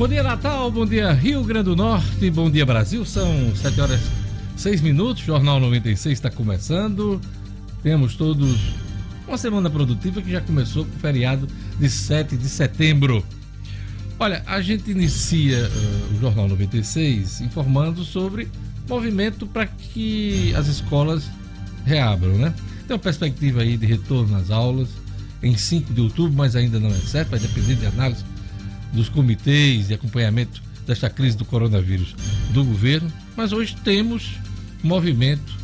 Bom dia, Natal. Bom dia, Rio Grande do Norte. Bom dia, Brasil. São 7 horas 6 minutos. Jornal 96 está começando. Temos todos uma semana produtiva que já começou com o feriado de 7 de setembro. Olha, a gente inicia uh, o Jornal 96 informando sobre movimento para que as escolas reabram, né? Tem uma perspectiva aí de retorno às aulas em 5 de outubro, mas ainda não é certo, vai depender de análise dos comitês de acompanhamento desta crise do coronavírus do governo, mas hoje temos movimento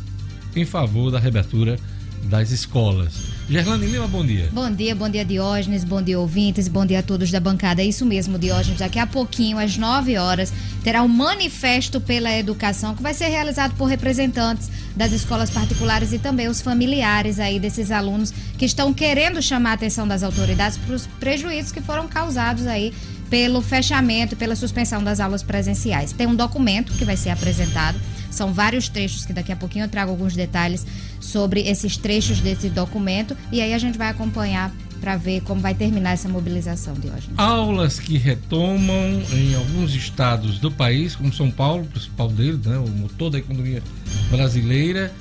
em favor da reabertura das escolas. Gerlane Lima, bom dia. Bom dia, bom dia Diógenes, bom dia ouvintes, bom dia a todos da bancada. É isso mesmo, Diógenes. Daqui a pouquinho, às 9 horas, terá um manifesto pela educação que vai ser realizado por representantes das escolas particulares e também os familiares aí desses alunos que estão querendo chamar a atenção das autoridades para os prejuízos que foram causados aí pelo fechamento, pela suspensão das aulas presenciais. Tem um documento que vai ser apresentado, são vários trechos que daqui a pouquinho eu trago alguns detalhes sobre esses trechos desse documento e aí a gente vai acompanhar para ver como vai terminar essa mobilização de hoje. Aulas que retomam em alguns estados do país, como São Paulo, principal deles, né, o motor da economia brasileira,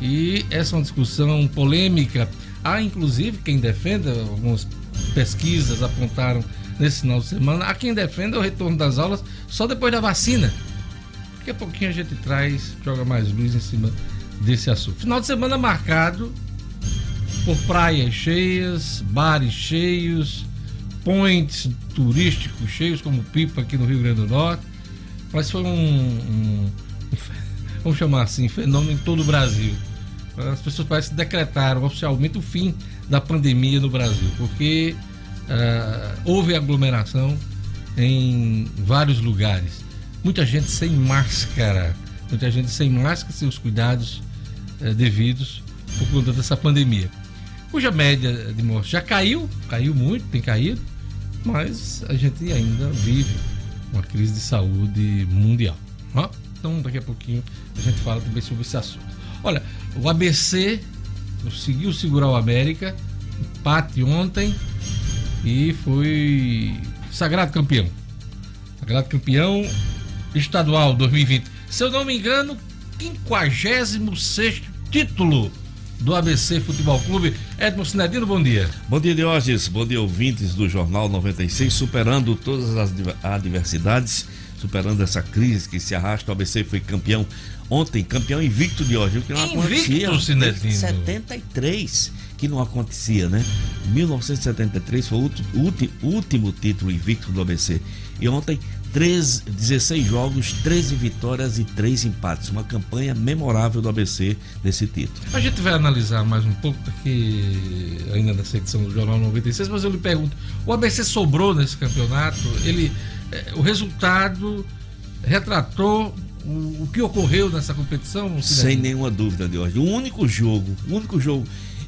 e essa é uma discussão polêmica. Há inclusive quem defenda, algumas pesquisas apontaram nesse final de semana. Há quem defenda o retorno das aulas só depois da vacina. Daqui a pouquinho a gente traz, joga mais luz em cima desse assunto. Final de semana marcado por praias cheias, bares cheios, points turísticos cheios, como Pipa aqui no Rio Grande do Norte. Mas foi um, um vamos chamar assim, fenômeno em todo o Brasil. As pessoas parecem que decretaram oficialmente o fim da pandemia no Brasil, porque uh, houve aglomeração em vários lugares. Muita gente sem máscara, muita gente sem máscara, sem os cuidados uh, devidos por conta dessa pandemia. Cuja média de mortes já caiu, caiu muito, tem caído, mas a gente ainda vive uma crise de saúde mundial. Então, daqui a pouquinho a gente fala também sobre esse assunto. Olha, o ABC conseguiu segurar o América, empate ontem, e foi sagrado campeão. Sagrado campeão estadual 2020. Se eu não me engano, 56 título do ABC Futebol Clube. Edmo Sinedino, bom dia. Bom dia, Diógenes. Bom dia, ouvintes do Jornal 96, superando todas as adversidades, superando essa crise que se arrasta. O ABC foi campeão ontem, campeão invicto de hoje, o que não invicto, acontecia. Sinedino. 73 que não acontecia, né? 1973 foi o último, último título invicto do ABC. E ontem, 13, 16 jogos, 13 vitórias e 3 empates. Uma campanha memorável do ABC nesse título. A gente vai analisar mais um pouco aqui, ainda nessa edição do Jornal 96, mas eu lhe pergunto: o ABC sobrou nesse campeonato? Ele, é, o resultado retratou o, o que ocorreu nessa competição? Sem nenhuma dúvida, de hoje. O único jogo, o único jogo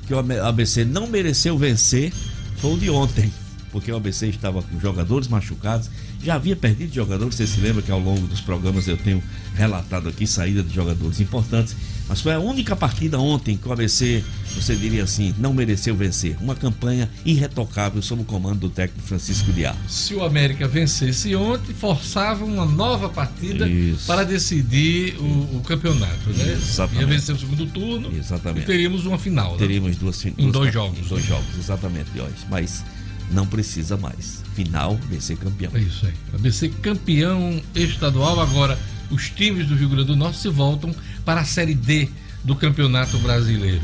que o ABC não mereceu vencer foi o de ontem, porque o ABC estava com jogadores machucados, já havia perdido jogadores, você se lembra que ao longo dos programas eu tenho relatado aqui saída de jogadores importantes, mas foi a única partida ontem que o ABC, você diria assim, não mereceu vencer. Uma campanha irretocável sob o comando do técnico Francisco Diá. Se o América vencesse ontem, forçava uma nova partida Isso. para decidir o, o, campeonato, né? Exatamente. Ia vencer o segundo turno. Exatamente. E teríamos uma final. Né? Teríamos duas finais. Em dois jogos. Em dois jogos, exatamente, hoje. Mas não precisa mais. Final, ABC campeão. É isso aí. ABC campeão estadual. Agora, os times do Rio Grande do Norte se voltam para a Série D do Campeonato Brasileiro.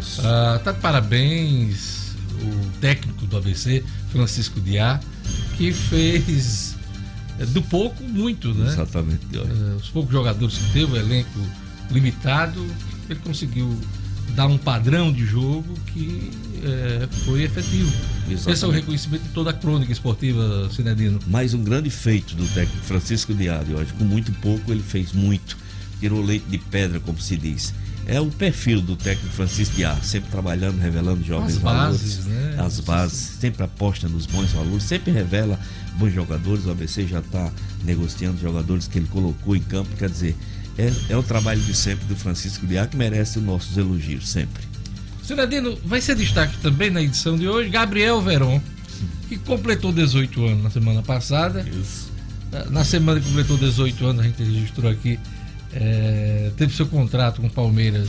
Isso. Ah, tá de parabéns o técnico do ABC, Francisco Diá, que fez é, do pouco muito, né? Exatamente. É, os poucos jogadores que teve, o elenco limitado, ele conseguiu dar um padrão de jogo que é, foi efetivo. Exatamente. Esse é o reconhecimento de toda a crônica esportiva, Cinedino. Mais um grande feito do técnico Francisco Diário hoje. Com muito pouco, ele fez muito. Tirou leite de pedra, como se diz. É o perfil do técnico Francisco Diá, sempre trabalhando, revelando jovens as valores. Bases, né? As bases, sempre aposta nos bons valores, sempre revela bons jogadores. O ABC já está negociando jogadores que ele colocou em campo. Quer dizer, é, é o trabalho de sempre do Francisco Diá que merece os nossos elogios, sempre. Cidadino, vai ser destaque também na edição de hoje Gabriel Veron, que completou 18 anos na semana passada. Isso. na semana que completou 18 anos, a gente registrou aqui, é, teve seu contrato com o Palmeiras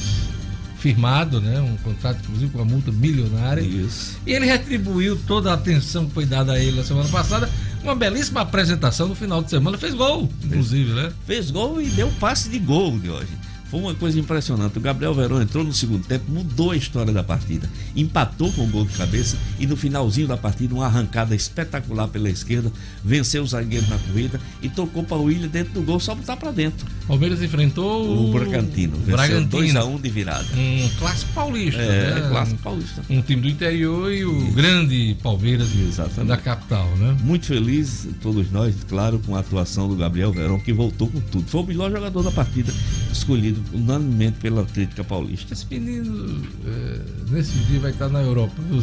firmado, né? Um contrato, inclusive, com uma multa milionária. Isso. E ele retribuiu toda a atenção que foi dada a ele na semana passada. Uma belíssima apresentação no final de semana. Fez gol, inclusive, né? Fez gol e deu passe de gol de hoje. Foi uma coisa impressionante. O Gabriel Verão entrou no segundo tempo, mudou a história da partida. Empatou com o gol de cabeça e no finalzinho da partida, uma arrancada espetacular pela esquerda, venceu o zagueiro na corrida e tocou para o William dentro do gol, só botar para dentro. Palmeiras enfrentou o, o Bragantino. Venceu Bragantino. 2x1 um de virada. Um clássico paulista. É, né? clássico paulista. Um time do interior e o Isso. grande Palmeiras Exatamente. da capital, né? Muito feliz, todos nós, claro, com a atuação do Gabriel Verão, que voltou com tudo. Foi o melhor jogador da partida, escolhido unanimemente pela crítica paulista. Esse menino, é, nesse dia, vai estar na Europa, viu?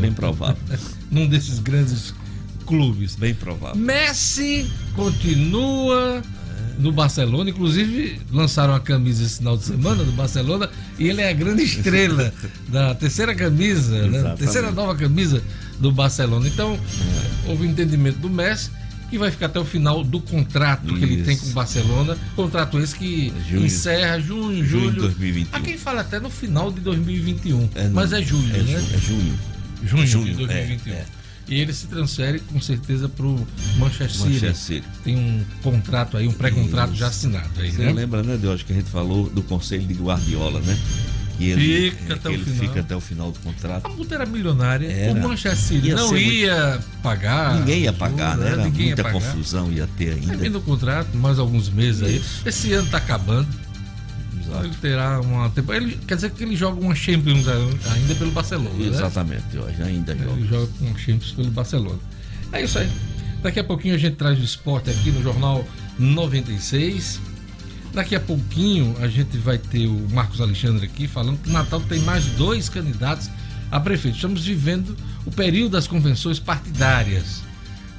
Bem provável. Num desses grandes clubes. Bem provável. Messi continua no Barcelona, inclusive lançaram a camisa esse final de semana do Barcelona e ele é a grande estrela da terceira camisa, né? terceira nova camisa do Barcelona. Então, é. houve entendimento do Messi que vai ficar até o final do contrato Isso. que ele tem com o Barcelona. Contrato esse que junho. encerra junho, julho. Junho de 2021. Há quem fala até no final de 2021. É, mas é julho, é, né? É junho. Junho, junho de 2021. É, é. E ele se transfere com certeza para o Manchester, Manchester City. Tem um contrato aí, um pré-contrato já assinado aí, Você né? lembra, né, Deus, que a gente falou do conselho de Guardiola, né? Que ele, fica, até, que ele fica até o final do contrato. A multa era milionária. Era. O Manchester City não ia muito... pagar. Ninguém ia pagar, né? Era ninguém muita confusão ia ter ainda. Termina o contrato, mais alguns meses Isso. aí. Esse ano está acabando. Exato. Ele terá uma ele Quer dizer que ele joga uma Champions ainda pelo Barcelona. Né? Exatamente, né? hoje ainda ele joga. Ele joga uma Champions pelo Barcelona. É isso aí. Daqui a pouquinho a gente traz o esporte aqui no Jornal 96. Daqui a pouquinho a gente vai ter o Marcos Alexandre aqui falando que Natal tem mais dois candidatos a prefeito. Estamos vivendo o período das convenções partidárias.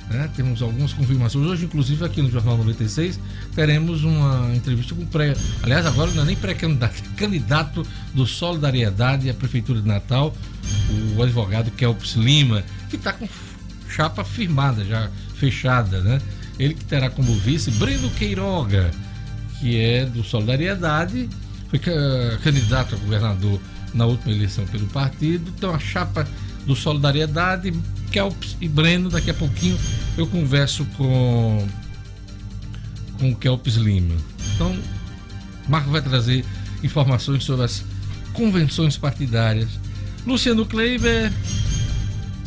Né? Temos algumas confirmações. Hoje, inclusive, aqui no Jornal 96, teremos uma entrevista com pré. Aliás, agora não é nem pré-candidato, é candidato do Solidariedade à Prefeitura de Natal, o advogado Kelps Lima, que está com chapa firmada, já fechada, né? Ele que terá como vice Breno Queiroga que é do Solidariedade, foi candidato a governador na última eleição pelo partido. Então a chapa do Solidariedade, Kelps e Breno, daqui a pouquinho eu converso com com Kelps Lima. Então, Marco vai trazer informações sobre as convenções partidárias. Luciano Kleiber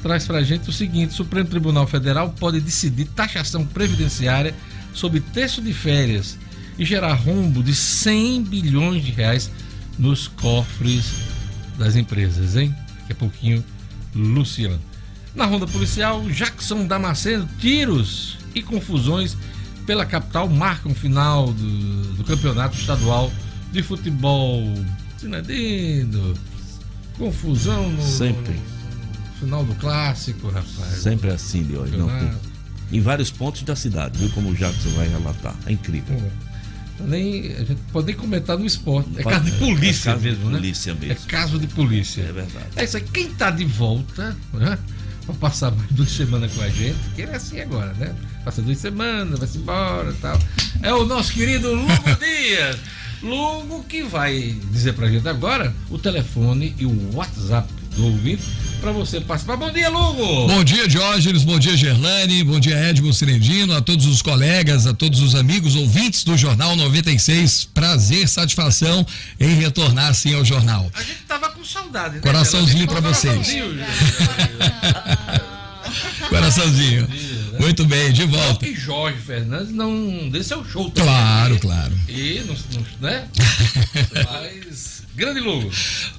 traz para a gente o seguinte: o Supremo Tribunal Federal pode decidir taxação previdenciária sobre terço de férias e gerar rombo de 100 bilhões de reais nos cofres das empresas, hein? Daqui a pouquinho, Luciano. Na ronda policial, Jackson Damasceno, tiros e confusões pela capital marcam o final do, do campeonato estadual de futebol. Sinadino, confusão no, Sempre. no final do clássico, rapaz. Sempre assim de hoje, não tem. Em vários pontos da cidade, viu como o Jackson vai relatar. É incrível. É nem, a gente pode nem comentar no esporte. É caso de polícia é caso mesmo, de né? polícia mesmo. É caso de polícia. É verdade. É isso aí. Quem está de volta, né? Pra passar mais duas semanas com a gente, que ele é assim agora, né? Passa duas semanas, vai-se embora e tal. É o nosso querido Lugo Dias. Lugo que vai dizer pra gente agora o telefone e o WhatsApp do ouvinte para você participar. Bom dia, Lugo! Bom dia, Diógenes, bom dia, Gerlane, bom dia, Edmo Cirendino, a todos os colegas, a todos os amigos, ouvintes do Jornal 96. Prazer, satisfação em retornar assim ao jornal. A gente tava com saudade, né? Coraçãozinho para vocês. Coraçãozinho. Coraçãozinho. Muito bem, de volta. que Jorge Fernandes não dê seu show também. Claro, claro. E, não, não, né? Mas, grande Lugo.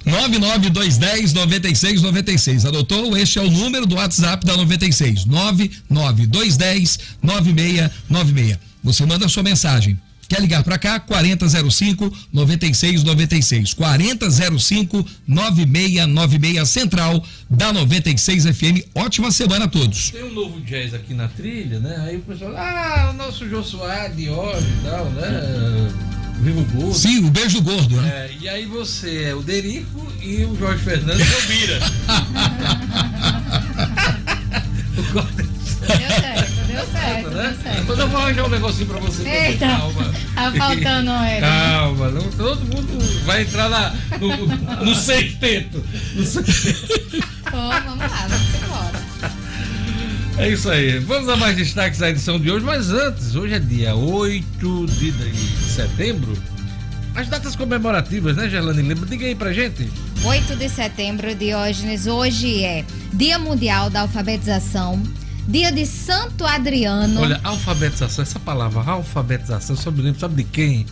99210 9696. Adotou? Este é o número do WhatsApp da 96. 99210 9696. Você manda a sua mensagem Quer ligar para cá? 4005 9696. 4005 9696 Central da 96 FM. Ótima semana a todos. Tem um novo jazz aqui na trilha, né? Aí o pessoal, ah, o nosso Soares de hoje e tal, né? Vivo Gordo. Sim, o beijo gordo, né? É, e aí você é o Derico e o Jorge Fernandes é o Bira. o Deu certo, deu certo, né? deu certo. Depois eu vou arranjar um negocinho pra você. Eita. Calma. Tá faltando, é. Calma, não, todo mundo vai entrar na, no, no sexteto. No sexteto. Pô, vamos lá, vamos embora. É isso aí. Vamos a mais destaques da edição de hoje, mas antes, hoje é dia 8 de, de setembro. As datas comemorativas, né, Gerlane Lima? Diga aí pra gente. 8 de setembro, Diógenes, hoje é Dia Mundial da Alfabetização, Dia de Santo Adriano. Olha, alfabetização, essa palavra alfabetização, só me lembro, sabe de quem?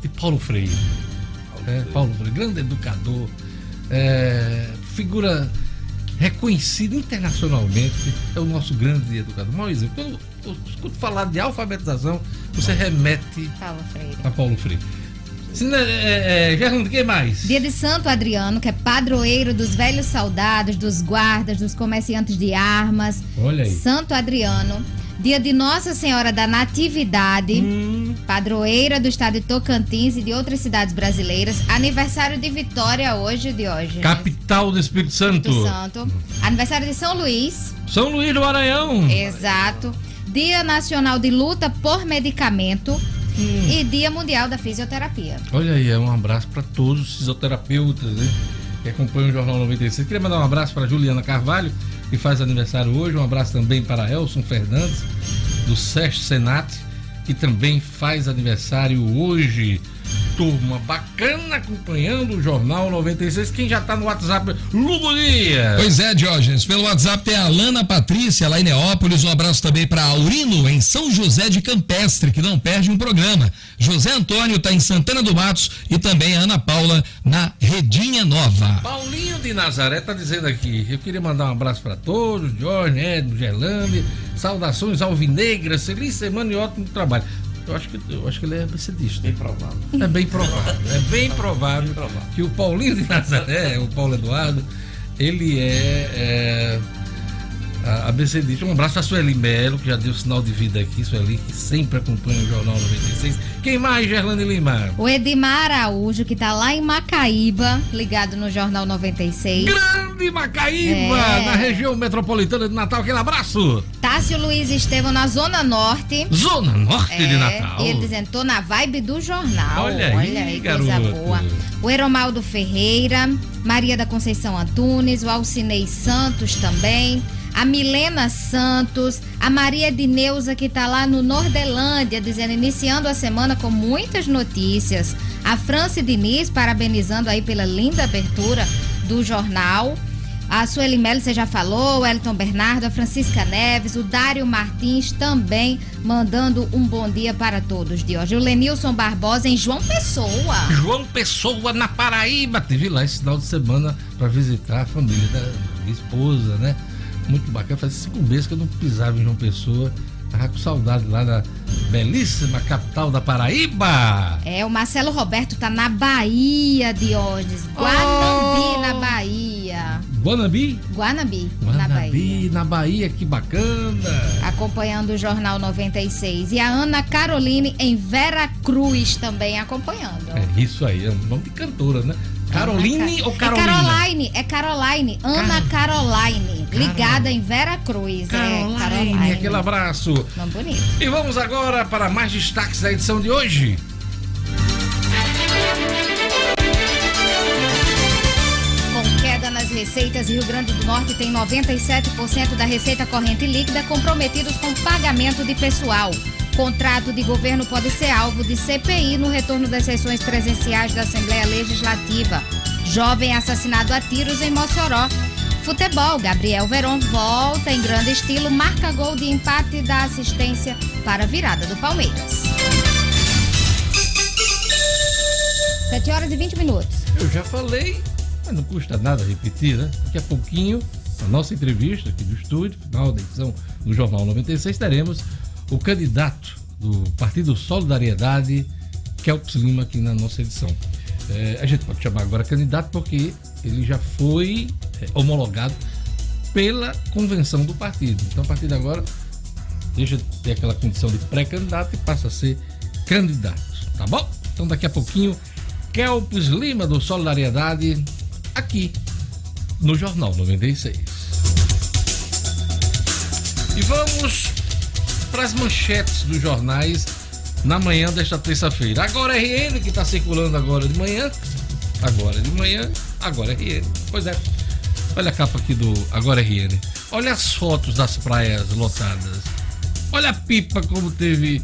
De Paulo Freire. É, Paulo Freire, grande educador, é, figura reconhecida internacionalmente, é o nosso grande educador. Mau exemplo, quando eu escuto falar de alfabetização, você remete Paulo Freire. a Paulo Freire. É, é, Gerlando, quem mais? Dia de Santo Adriano, que é padroeiro dos velhos soldados, dos guardas, dos comerciantes de armas. Olha aí. Santo Adriano. Dia de Nossa Senhora da Natividade, Hum, padroeira do estado de Tocantins e de outras cidades brasileiras. Aniversário de Vitória hoje, de hoje. capital do Espírito Santo. Espírito Santo. Aniversário de São Luís. São Luís do Maranhão. Exato. Dia Nacional de Luta por Medicamento Hum. e Dia Mundial da Fisioterapia. Olha aí, é um abraço para todos os fisioterapeutas né, que acompanham o Jornal 96. Queria mandar um abraço para Juliana Carvalho, que faz aniversário hoje. Um abraço também para Elson Fernandes, do SESC Senat, que também faz aniversário hoje. Turma bacana acompanhando o Jornal 96. Quem já tá no WhatsApp, Lugo Dias. Pois é, Diógenes. Pelo WhatsApp tem a Alana Patrícia, lá em Neópolis. Um abraço também para Aurino, em São José de Campestre, que não perde um programa. José Antônio está em Santana do Matos e também a Ana Paula na Redinha Nova. Paulinho de Nazaré tá dizendo aqui. Eu queria mandar um abraço para todos, Jorge, Edno, Gerlande. Saudações alvinegras, feliz semana e ótimo trabalho. Eu acho que, eu acho que ele é mercedista. Bem provável. É bem provável. É bem provável que o Paulinho de Nazaré, o Paulo Eduardo, ele é, é a, a. Um abraço a Sueli Melo, que já deu sinal de vida aqui. Sueli, que sempre acompanha o Jornal 96. Quem mais, Gerlane Lima? O Edmar Araújo, que tá lá em Macaíba, ligado no Jornal 96. Grande Macaíba, É. na região metropolitana de Natal. Aquele abraço. Tássio Luiz Estevam na Zona Norte. Zona Norte de É, Natal. E ele dizendo, tô na vibe do jornal. Olha aí, coisa garoto. boa. O Eromaldo Ferreira, Maria da Conceição Antunes, o Alcinei Santos também. A Milena Santos, a Maria de Neuza, que tá lá no Nordelândia, dizendo, iniciando a semana com muitas notícias. A Franci Diniz, parabenizando aí pela linda abertura do jornal. A Sueli Melo, você já falou, o Elton Bernardo, a Francisca Neves, o Dário Martins também mandando um bom dia para todos de hoje. O Lenilson Barbosa em João Pessoa. João Pessoa na Paraíba. Teve lá esse final de semana para visitar a família da esposa, né? Muito bacana. Fazia cinco meses que eu não pisava em João Pessoa. Tava com saudade lá da belíssima capital da Paraíba. É, o Marcelo Roberto tá na Bahia, Diógenes. Guanambi, Oh! na Bahia. Guanabi? Guanabi, na Bahia. Na Bahia, que bacana. Acompanhando o Jornal 96. E a Ana Caroline em Vera Cruz também acompanhando. É isso aí, é um nome de cantora, né? Caroline Ca- ou Carolina? É Caroline, é Caroline. Ana Caroline, ligada em Vera Cruz. Caroline, é, Caroline. aquele abraço. Nome bonito. E vamos agora para mais destaques da edição de hoje. Com queda nas receitas, Rio Grande do Norte tem 97% da receita corrente líquida comprometidos com pagamento de pessoal. Contrato de governo pode ser alvo de CPI no retorno das sessões presenciais da Assembleia Legislativa. Jovem assassinado a tiros em Mossoró. Futebol, Gabriel Veron volta em grande estilo, marca gol de empate e dá assistência para a virada do Palmeiras. 7 horas e 20 minutos. Eu já falei, mas não custa nada repetir, né? Daqui a pouquinho, na nossa entrevista aqui do estúdio, final da edição do Jornal 96, teremos o candidato do Partido Solidariedade, Kelps Lima, aqui na nossa edição. É, a gente pode chamar agora candidato porque ele já foi é, homologado pela convenção do partido. Então, a partir de agora, deixa de ter aquela condição de pré-candidato e passa a ser candidato, tá bom? Então daqui a pouquinho, Kelps Lima do Solidariedade, aqui no Jornal 96. E vamos para as manchetes dos jornais na manhã desta terça-feira. Agora RN, que está circulando agora de manhã. Agora de manhã, agora RN. Pois é. Olha a capa aqui do Agora RN. Olha as fotos das praias lotadas. Olha a pipa como teve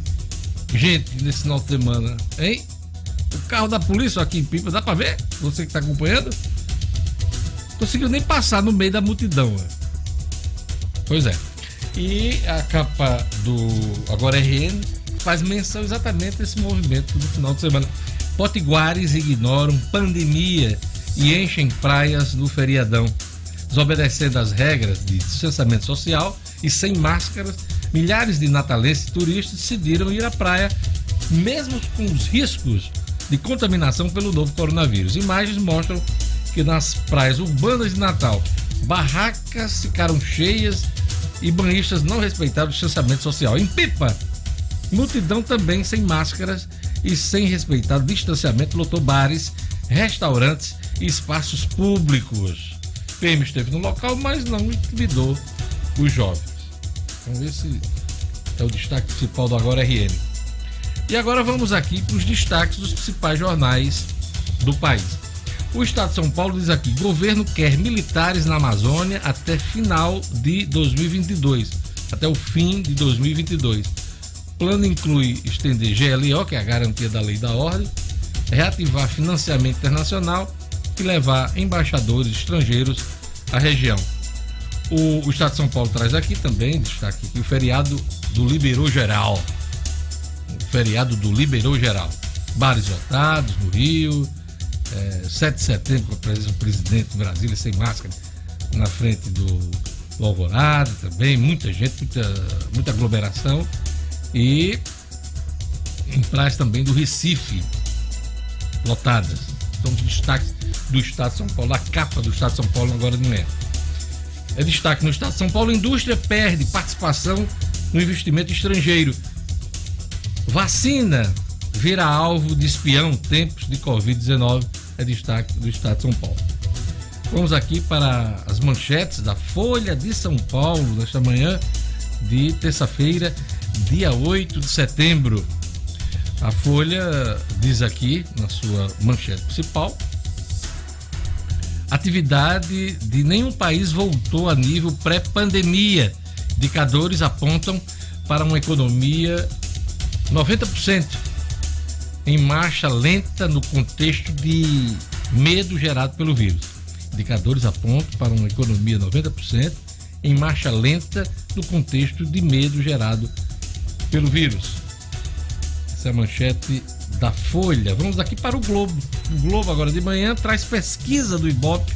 gente nesse final de semana, hein? O carro da polícia aqui em Pipa, dá pra ver? Você que tá acompanhando? Não conseguiu nem passar no meio da multidão. Né? Pois é. E a capa do Agora RN faz menção exatamente desse movimento do final de semana. Potiguares ignoram pandemia e enchem praias no feriadão. Desobedecendo as regras de distanciamento social e sem máscaras, milhares de natalenses turistas decidiram ir à praia, mesmo com os riscos de contaminação pelo novo coronavírus. Imagens mostram que nas praias urbanas de Natal, barracas ficaram cheias e banhistas não respeitaram o distanciamento social. Em Pipa, multidão também sem máscaras e sem respeitar o distanciamento lotou bares, restaurantes e espaços públicos. PM esteve no local, mas não intimidou os jovens. Vamos ver se é o destaque principal do Agora RN. E agora vamos aqui para os destaques dos principais jornais do país. O Estado de São Paulo diz aqui: governo quer militares na Amazônia até final de 2022, até o fim de 2022. Plano inclui estender GLO, que é a garantia da lei da ordem, reativar financiamento internacional e levar embaixadores estrangeiros à região. O, o Estado de São Paulo traz aqui também, destaque aqui, o feriado do Liberou Geral. O feriado do Liberou Geral. Bares lotados no Rio, é, 7 de setembro, com a presença do presidente do Brasília sem máscara na frente do, do Alvorada também, muita gente, muita, muita aglomeração. E em praias também do Recife, lotadas. São os destaques do Estado de São Paulo, a capa do Estado de São Paulo agora de manhã. É destaque no Estado de São Paulo: indústria perde participação no investimento estrangeiro. Vacina vira alvo de espião tempos de Covid-19. É destaque do Estado de São Paulo. Vamos aqui para as manchetes da Folha de São Paulo nesta manhã de terça-feira, dia 8 de setembro. A Folha diz aqui na sua manchete principal atividade de nenhum país voltou a nível pré-pandemia. Indicadores apontam para uma economia 90% em marcha lenta no contexto de medo gerado pelo vírus. Indicadores apontam para uma economia 90% em marcha lenta no contexto de medo gerado pelo vírus. Essa é a manchete da Folha. Vamos aqui para o Globo. O Globo agora de manhã traz pesquisa do Ibope.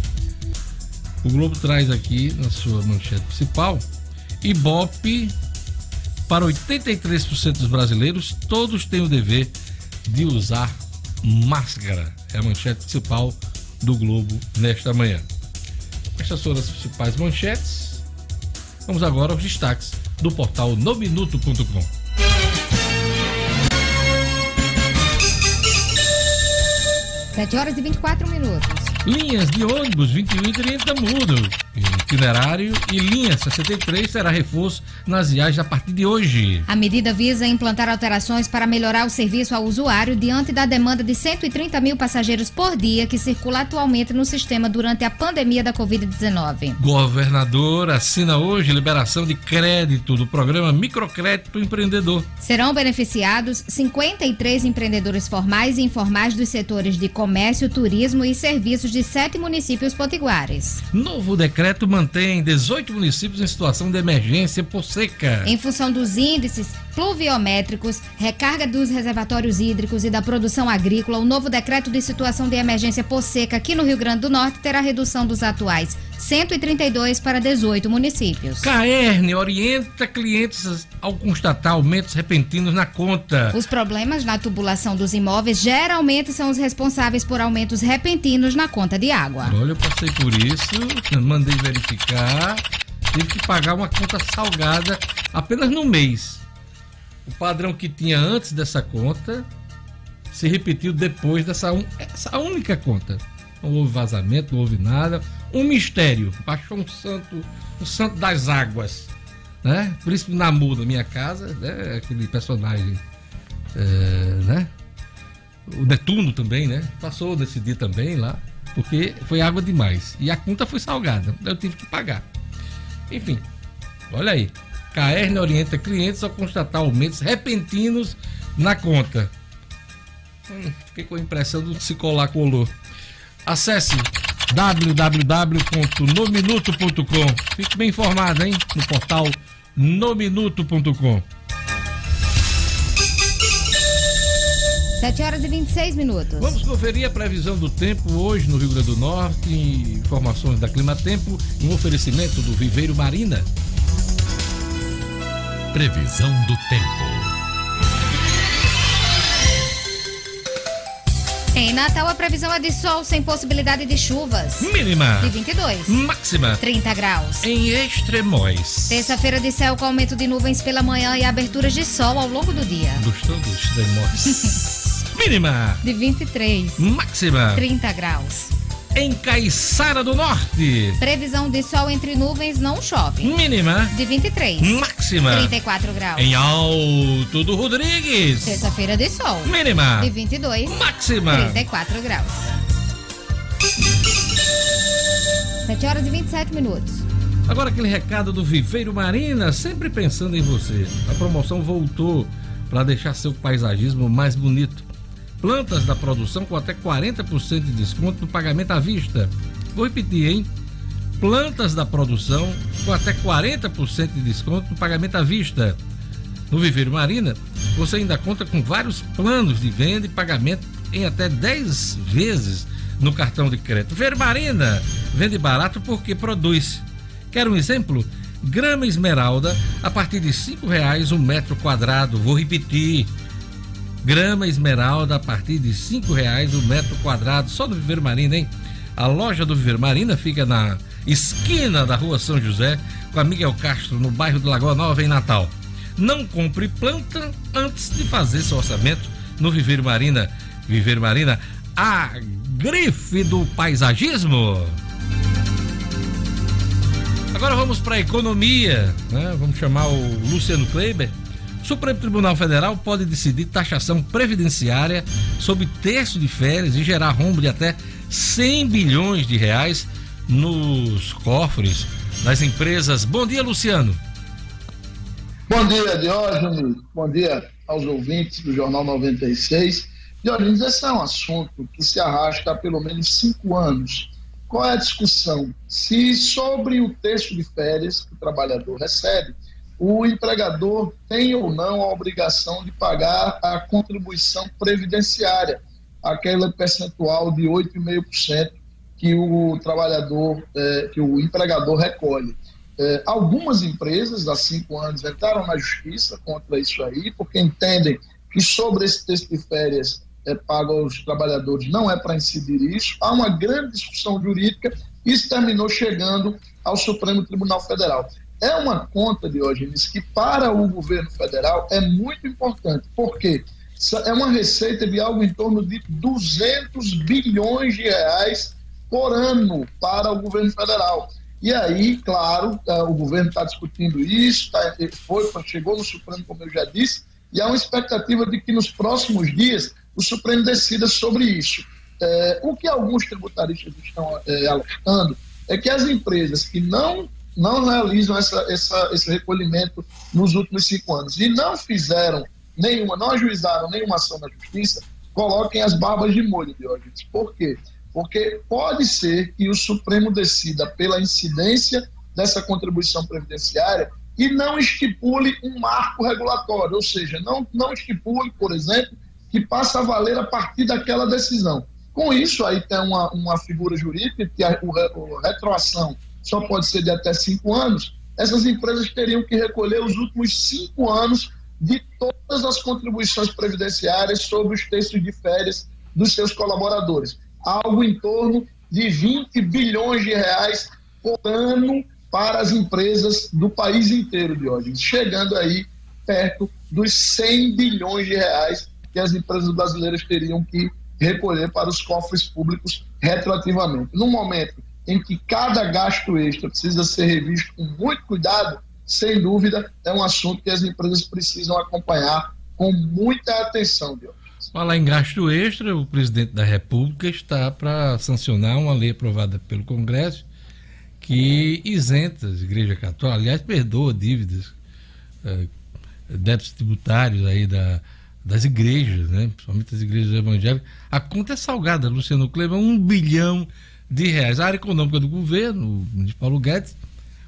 O Globo traz aqui na sua manchete principal, Ibope para 83% dos brasileiros, todos têm o dever de usar máscara. É a manchete principal do Globo nesta manhã. Estas foram as principais manchetes. Vamos agora aos destaques do portal nominuto.com. 7 horas e 24 minutos. Linhas de ônibus 21 e 30 mudam. Itinerário e linha 63 será reforço nas viagens a partir de hoje. A medida visa implantar alterações para melhorar o serviço ao usuário diante da demanda de 130 mil passageiros por dia que circula atualmente no sistema durante a pandemia da Covid-19. Governador assina hoje liberação de crédito do programa Microcrédito Empreendedor. Serão beneficiados 53 empreendedores formais e informais dos setores de comércio, turismo e serviços de sete municípios potiguares. Novo decreto mantém 18 municípios em situação de emergência por seca. Em função dos índices pluviométricos, recarga dos reservatórios hídricos e da produção agrícola, o novo decreto de situação de emergência por seca aqui no Rio Grande do Norte terá redução dos atuais 132 para 18 municípios. Caerne orienta clientes ao constatar aumentos repentinos na conta. Os problemas na tubulação dos imóveis geralmente são os responsáveis por aumentos repentinos na conta de água. Olha, eu passei por isso, mandei verificar, tive que pagar uma conta salgada apenas no mês. O padrão que tinha antes dessa conta se repetiu depois dessa un... única conta. Não houve vazamento, não houve nada. Um mistério. Baixou um santo, um santo das águas. né? Príncipe Namu da minha casa, né? Aquele personagem, é, né? O Netuno também, né? Passou nesse dia também lá, porque foi água demais. E a conta foi salgada, eu tive que pagar. Enfim, olha aí. KR orienta clientes ao constatar aumentos repentinos na conta. Hum, fiquei com a impressão do se colar colou. Acesse www.nominuto.com. Fique bem informado, hein? No portal nominuto.com. 7 horas e 26 minutos. Vamos conferir a previsão do tempo hoje no Rio Grande do Norte. Informações da Clima Tempo em oferecimento do Viveiro Marina. Previsão do tempo. Em Natal, a previsão é de sol sem possibilidade de chuvas. Mínima. De 22. Máxima. 30 graus. Em Extremóis. Terça-feira de céu com aumento de nuvens pela manhã e aberturas de sol ao longo do dia. Gostou do Extremóis? Mínima. De 23. Máxima. 30 graus. Em Caiçara do Norte. Previsão de sol entre nuvens não chove. Mínima. De 23. Máxima. 34 graus. Em Alto do Rodrigues. Terça-feira de sol. Mínima. De 22. Máxima. 34 graus. 7 horas e 27 minutos. Agora aquele recado do Viveiro Marina, sempre pensando em você. A promoção voltou para deixar seu paisagismo mais bonito. Plantas da produção com até 40% de desconto no pagamento à vista. Vou repetir, hein? Plantas da produção com até 40% de desconto no pagamento à vista. No Viveiro Marina, você ainda conta com vários planos de venda e pagamento em até 10 vezes no cartão de crédito. Viveiro Marina vende barato porque produz. Quer um exemplo? Grama esmeralda a partir de R$ reais um metro quadrado. Vou repetir. Grama esmeralda a partir de R$ reais o metro quadrado, só no Viveiro Marina, hein? A loja do Viveiro Marina fica na esquina da rua São José, com a Miguel Castro, no bairro do Lagoa Nova, em Natal. Não compre planta antes de fazer seu orçamento no Viveiro Marina. Viveiro Marina, a grife do paisagismo. Agora vamos para a economia, né? Vamos chamar o Luciano Kleiber. Supremo Tribunal Federal pode decidir taxação previdenciária sobre terço de férias e gerar rombo de até 100 bilhões de reais nos cofres das empresas. Bom dia, Luciano. Bom dia, Diógenes. Bom dia aos ouvintes do Jornal 96. Diógenes, esse é um assunto que se arrasta há pelo menos cinco anos. Qual é a discussão? Se sobre o terço de férias que o trabalhador recebe, o empregador tem ou não a obrigação de pagar a contribuição previdenciária, aquela percentual de 8,5% que o trabalhador, eh, que o empregador recolhe. Eh, algumas empresas, há cinco anos, entraram na justiça contra isso aí, porque entendem que sobre esse texto de férias é, pago aos trabalhadores não é para incidir isso. Há uma grande discussão jurídica isso terminou chegando ao Supremo Tribunal Federal é uma conta, Diógenes, que para o governo federal é muito importante. Por quê? É uma receita de algo em torno de 200 bilhões de reais por ano para o governo federal. E aí, claro, é, o governo está discutindo isso, tá, foi, chegou no Supremo, como eu já disse, e há uma expectativa de que nos próximos dias o Supremo decida sobre isso. É, o que alguns tributaristas estão é, alertando é que as empresas que não não realizam essa, essa, esse recolhimento nos últimos cinco anos e não fizeram nenhuma, não ajuizaram nenhuma ação na justiça, coloquem as barbas de molho, Diógenes. Por quê? Porque pode ser que o Supremo decida pela incidência dessa contribuição previdenciária e não estipule um marco regulatório, ou seja, não, não estipule, por exemplo, que passa a valer a partir daquela decisão. Com isso, aí tem uma, uma figura jurídica que a, o, a retroação só pode ser de até cinco anos, essas empresas teriam que recolher os últimos cinco anos de todas as contribuições previdenciárias sobre os textos de férias dos seus colaboradores. Algo em torno de 20 bilhões de reais por ano para as empresas do país inteiro, de hoje, chegando aí perto dos 100 bilhões de reais que as empresas brasileiras teriam que recolher para os cofres públicos retroativamente. No momento em que cada gasto extra precisa ser revisto com muito cuidado, sem dúvida, é um assunto que as empresas precisam acompanhar com muita atenção, Deus. Falar em gasto extra, o presidente da República está para sancionar uma lei aprovada pelo Congresso que isenta as igrejas católicas, aliás, perdoa dívidas, eh, débitos tributários aí da, das igrejas, né? principalmente as igrejas evangélicas. A conta é salgada, Luciano Kleber, um bilhão de reais. A área econômica do governo, o de Paulo Guedes,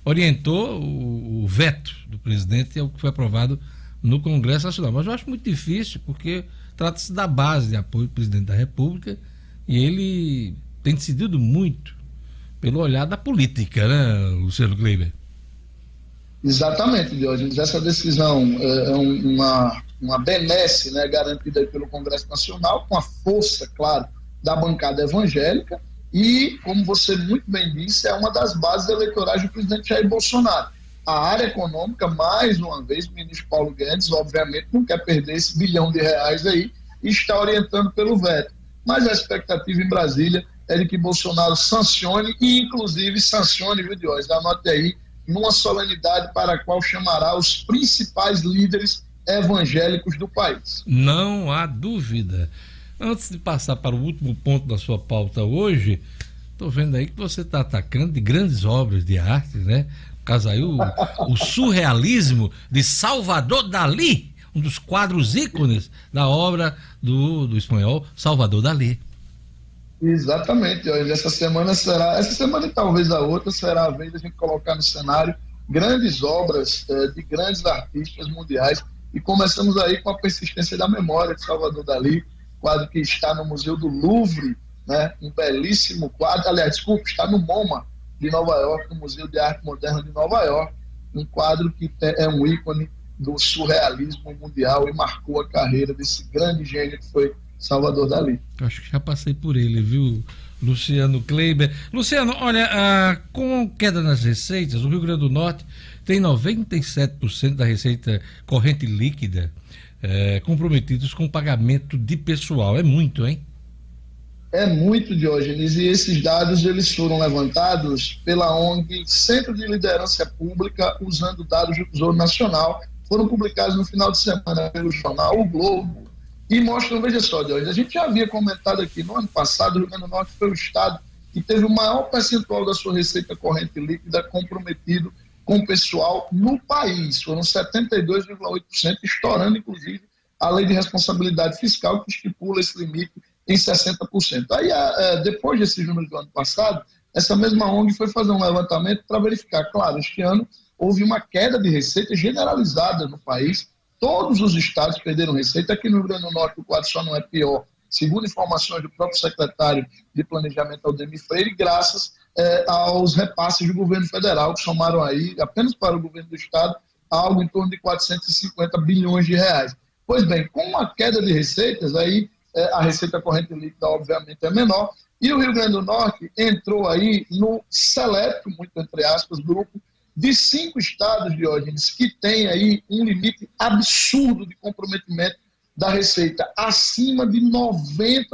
orientou o, o veto do presidente, é o que foi aprovado no Congresso Nacional. Mas eu acho muito difícil, porque trata-se da base de apoio do presidente da República e ele tem decidido muito pelo olhar da política, né, Luciano Kleber? Exatamente, Diógenes. Essa decisão é, é uma, uma benesse né, garantida pelo Congresso Nacional, com a força, claro, da bancada evangélica, e, como você muito bem disse, é uma das bases eleitorais do presidente Jair Bolsonaro. A área econômica, mais uma vez, o ministro Paulo Guedes, obviamente, não quer perder esse bilhão de reais aí e está orientando pelo veto. Mas a expectativa em Brasília é de que Bolsonaro sancione e, inclusive, sancione, viu, Diógenes? Anote aí, numa solenidade para a qual chamará os principais líderes evangélicos do país. Não há dúvida. Antes de passar para o último ponto da sua pauta hoje, estou vendo aí que você está atacando de grandes obras de arte, né? Caso aí, o, o surrealismo de Salvador Dali, um dos quadros ícones da obra do, do espanhol Salvador Dali. Exatamente. Essa semana será, essa semana e talvez a outra será a vez da gente colocar no cenário grandes obras eh, de grandes artistas mundiais e começamos aí com a persistência da memória de Salvador Dali, quadro que está no Museu do Louvre, né? um belíssimo quadro, aliás, desculpe, está no MoMA de Nova York, no Museu de Arte Moderna de Nova York, um quadro que é um ícone do surrealismo mundial e marcou a carreira desse grande gênio que foi Salvador Dali. Acho que já passei por ele, viu, Luciano Kleiber. Luciano, olha, a, com queda nas receitas, o Rio Grande do Norte tem 97% da receita corrente líquida é, comprometidos com pagamento de pessoal. É muito, hein? É muito, Diógenes, e esses dados eles foram levantados pela ONG Centro de Liderança Pública, usando dados do Tesouro Nacional, foram publicados no final de semana pelo jornal O Globo, e mostram, veja só, Diógenes, a gente já havia comentado aqui, no ano passado, o Rio Grande do Norte foi o estado que teve o maior percentual da sua receita corrente líquida comprometido com o pessoal no país. Foram 72,8%, estourando, inclusive, a lei de responsabilidade fiscal, que estipula esse limite em 60%. Aí, depois desses números do ano passado, essa mesma ONG foi fazer um levantamento para verificar. Claro, este ano houve uma queda de receita generalizada no país. Todos os estados perderam receita. Aqui no Rio Grande do Norte, o quadro só não é pior, segundo informações do próprio secretário de Planejamento, Aldemir Freire, graças é, aos repasses do governo federal, que somaram aí, apenas para o governo do estado, algo em torno de 450 bilhões de reais. Pois bem, com uma queda de receitas, aí é, a receita corrente líquida, obviamente, é menor, e o Rio Grande do Norte entrou aí no seleto, muito entre aspas, grupo de cinco estados, Diógenes, que tem aí um limite absurdo de comprometimento da receita, acima de 90%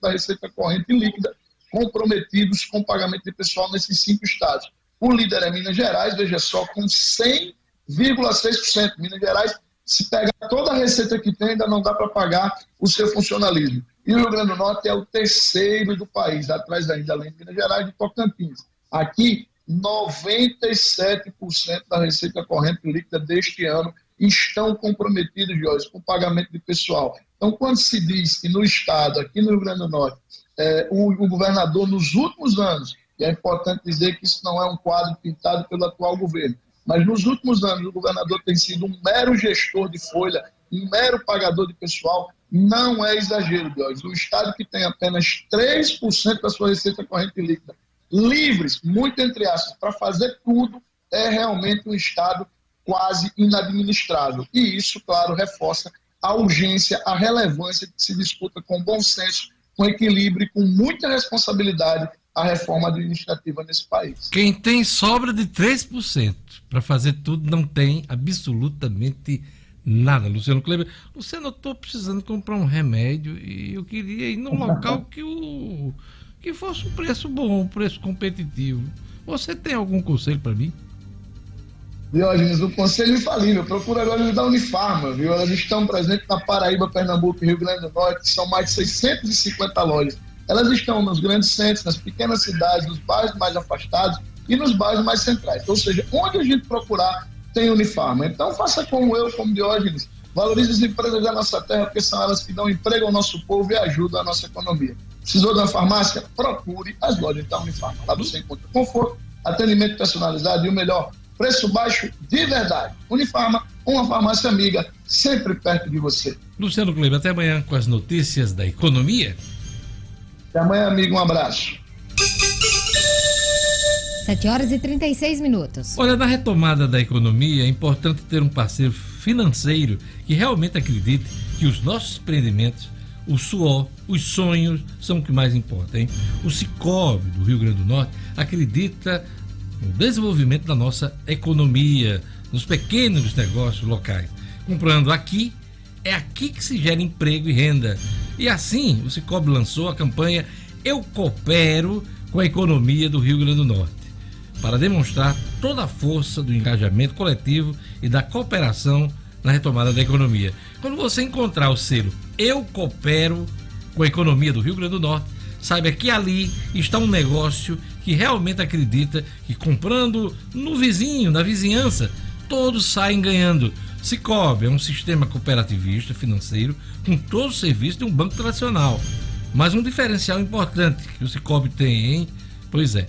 da receita corrente líquida, comprometidos com pagamento de pessoal nesses cinco estados. O líder é Minas Gerais, veja só, com 100,6%. Minas Gerais, se pegar toda a receita que tem, ainda não dá para pagar o seu funcionalismo. E o Rio Grande do Norte é o terceiro do país, atrás ainda, além de Minas Gerais, de Tocantins. Aqui, 97% da receita corrente líquida deste ano estão comprometidos, Jorge, com pagamento de pessoal. Então, quando se diz que no Estado, aqui no Rio Grande do Norte, é, o, o, governador, nos últimos anos, e é importante dizer que isso não é um quadro pintado pelo atual governo, mas nos últimos anos o governador tem sido um mero gestor de folha, um mero pagador de pessoal, não é exagero, Jorge. Um Estado que tem apenas 3% da sua receita corrente líquida livres, muito entre aspas, para fazer tudo, é realmente um Estado quase inadministrável. E isso, claro, reforça a urgência, a relevância que se disputa com bom senso, com equilíbrio e com muita responsabilidade a reforma administrativa nesse país. Quem tem sobra de 3% para fazer tudo não tem absolutamente nada. Luciano Kleber, Luciano, eu estou precisando comprar um remédio e eu queria ir num local que o que fosse um preço bom, um preço competitivo. Você tem algum conselho para mim? Diógenes, o Conselho Infalível, procura agora da Unifarma, viu? Elas estão presentes na Paraíba, Pernambuco Rio Grande do Norte, são mais de 650 lojas. Elas estão nos grandes centros, nas pequenas cidades, nos bairros mais afastados e nos bairros mais centrais. Ou seja, onde a gente procurar tem Unifarma. Então faça como eu, como Diógenes, valorize as empresas da nossa terra, porque são elas que dão emprego ao nosso povo e ajudam a nossa economia. Precisou de uma farmácia? Procure as lojas da Unifarma. Lá você encontra conforto, atendimento personalizado e o melhor, preço baixo de verdade. Unifarma, uma farmácia amiga, sempre perto de você. Luciano Kleber, até amanhã com as notícias da economia. Até amanhã, amigo. Um abraço. 7 horas e 36 minutos. Olha, na retomada da economia, é importante ter um parceiro financeiro que realmente acredite que os nossos empreendimentos, o suor, os sonhos são o que mais importa. Hein? O Cicobi do Rio Grande do Norte acredita desenvolvimento da nossa economia, nos pequenos negócios locais. Comprando aqui, é aqui que se gera emprego e renda. E assim, o Cicobi lançou a campanha Eu Coopero com a Economia do Rio Grande do Norte para demonstrar toda a força do engajamento coletivo e da cooperação na retomada da economia. Quando você encontrar o selo Eu Coopero com a Economia do Rio Grande do Norte, saiba que ali está um negócio que realmente acredita que comprando no vizinho, na vizinhança, todos saem ganhando. Cicobi é um sistema cooperativista financeiro com todo o serviço de um banco tradicional. Mas um diferencial importante que o Cicobi tem, hein? Pois é,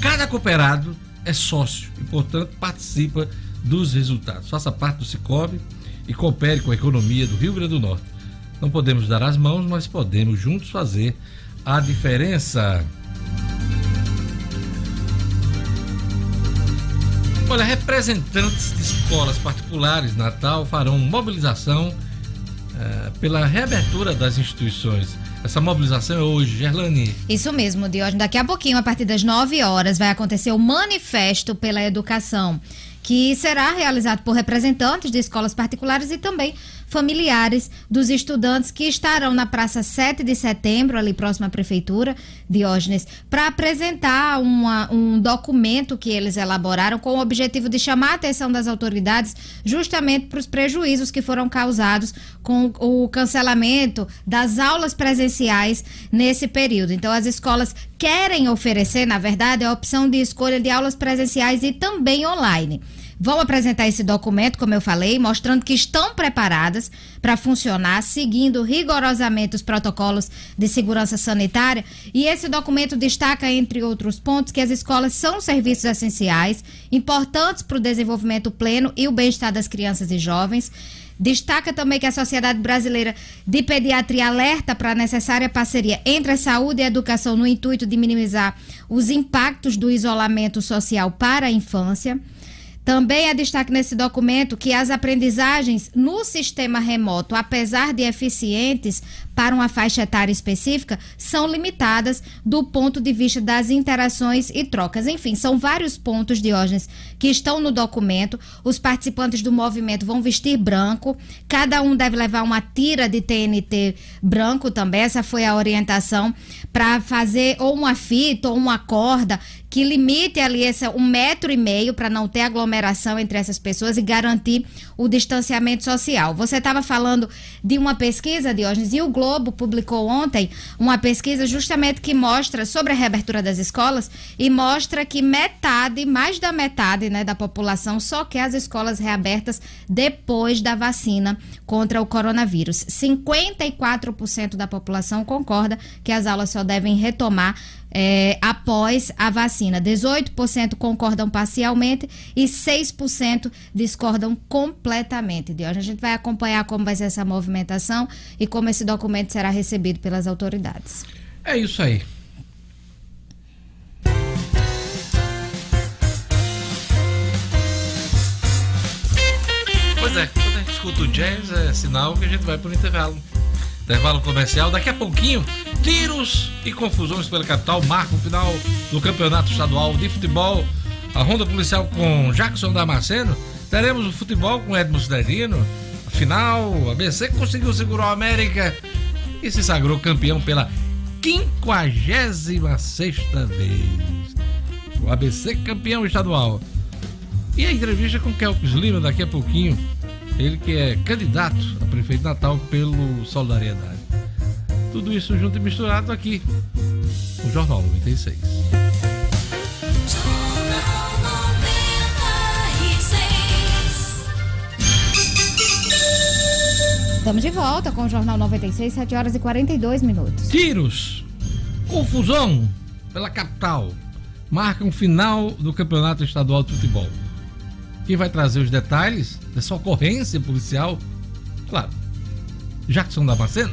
Cada cooperado é sócio e, portanto, participa dos resultados. Faça parte do Cicobi e coopere com a economia do Rio Grande do Norte. Não podemos dar as mãos, mas podemos juntos fazer a diferença. Olha, representantes de escolas particulares Natal farão mobilização uh, pela reabertura das instituições essa mobilização é hoje, Gerlani. Isso mesmo, Diógenes. Daqui a pouquinho, a partir das 9 horas, vai acontecer o Manifesto pela Educação, que será realizado por representantes de escolas particulares e também familiares dos estudantes que estarão na Praça 7 de Setembro, ali próximo à Prefeitura, Diógenes, para apresentar uma, um documento que eles elaboraram com o objetivo de chamar a atenção das autoridades justamente para os prejuízos que foram causados com o cancelamento das aulas presenciais nesse período. Então, as escolas querem oferecer, na verdade, a opção de escolha de aulas presenciais e também online vão apresentar esse documento, como eu falei, mostrando que estão preparadas para funcionar, seguindo rigorosamente os protocolos de segurança sanitária. E esse documento destaca, entre outros pontos, que as escolas são serviços essenciais, importantes para o desenvolvimento pleno e o bem-estar das crianças e jovens. Destaca também que a Sociedade Brasileira de Pediatria alerta para a necessária parceria entre a saúde e a educação no intuito de minimizar os impactos do isolamento social para a infância. Também é destaque nesse documento que as aprendizagens no sistema remoto, apesar de eficientes para uma faixa etária específica, são limitadas do ponto de vista das interações e trocas. Enfim, são vários pontos, Diógenes, que estão no documento. Os participantes do movimento vão vestir branco, cada um deve levar uma tira de TNT branco também. Essa foi a orientação para fazer ou uma fita ou uma corda que limite ali esse um metro e meio para não ter aglomeração entre essas pessoas e garantir o distanciamento social. Você estava falando de uma pesquisa, Diógenes, e o Globo publicou ontem uma pesquisa justamente que mostra sobre a reabertura das escolas e mostra que metade, mais da metade né, da população só quer as escolas reabertas depois da vacina contra o coronavírus. 54% da população concorda que as aulas só devem retomar é, após a vacina. 18% concordam parcialmente e 6% discordam completamente. De hoje a gente vai acompanhar como vai ser essa movimentação e como esse documento será recebido pelas autoridades. É isso aí. Pois é, quando a gente escuta o jazz, é sinal que a gente vai para o intervalo. Intervalo comercial. Daqui a pouquinho, tiros e confusões pela capital marcam o final do Campeonato Estadual de Futebol. A ronda policial com Jackson Damasceno. Teremos o futebol com Edmo Cidadino. Afinal, a BC conseguiu segurar o América e se sagrou campeão pela 56 vez. O ABC campeão estadual. E a entrevista com Kelpis Lima daqui a pouquinho. Ele que é candidato a prefeito de Natal pelo Solidariedade. Tudo isso junto e misturado aqui no Jornal 96. Estamos de volta com o Jornal 96, 7 horas e 42 minutos. Tiros, confusão pela capital, marcam final do Campeonato Estadual de Futebol. Quem vai trazer os detalhes dessa ocorrência policial? Claro, Jackson Damasceno.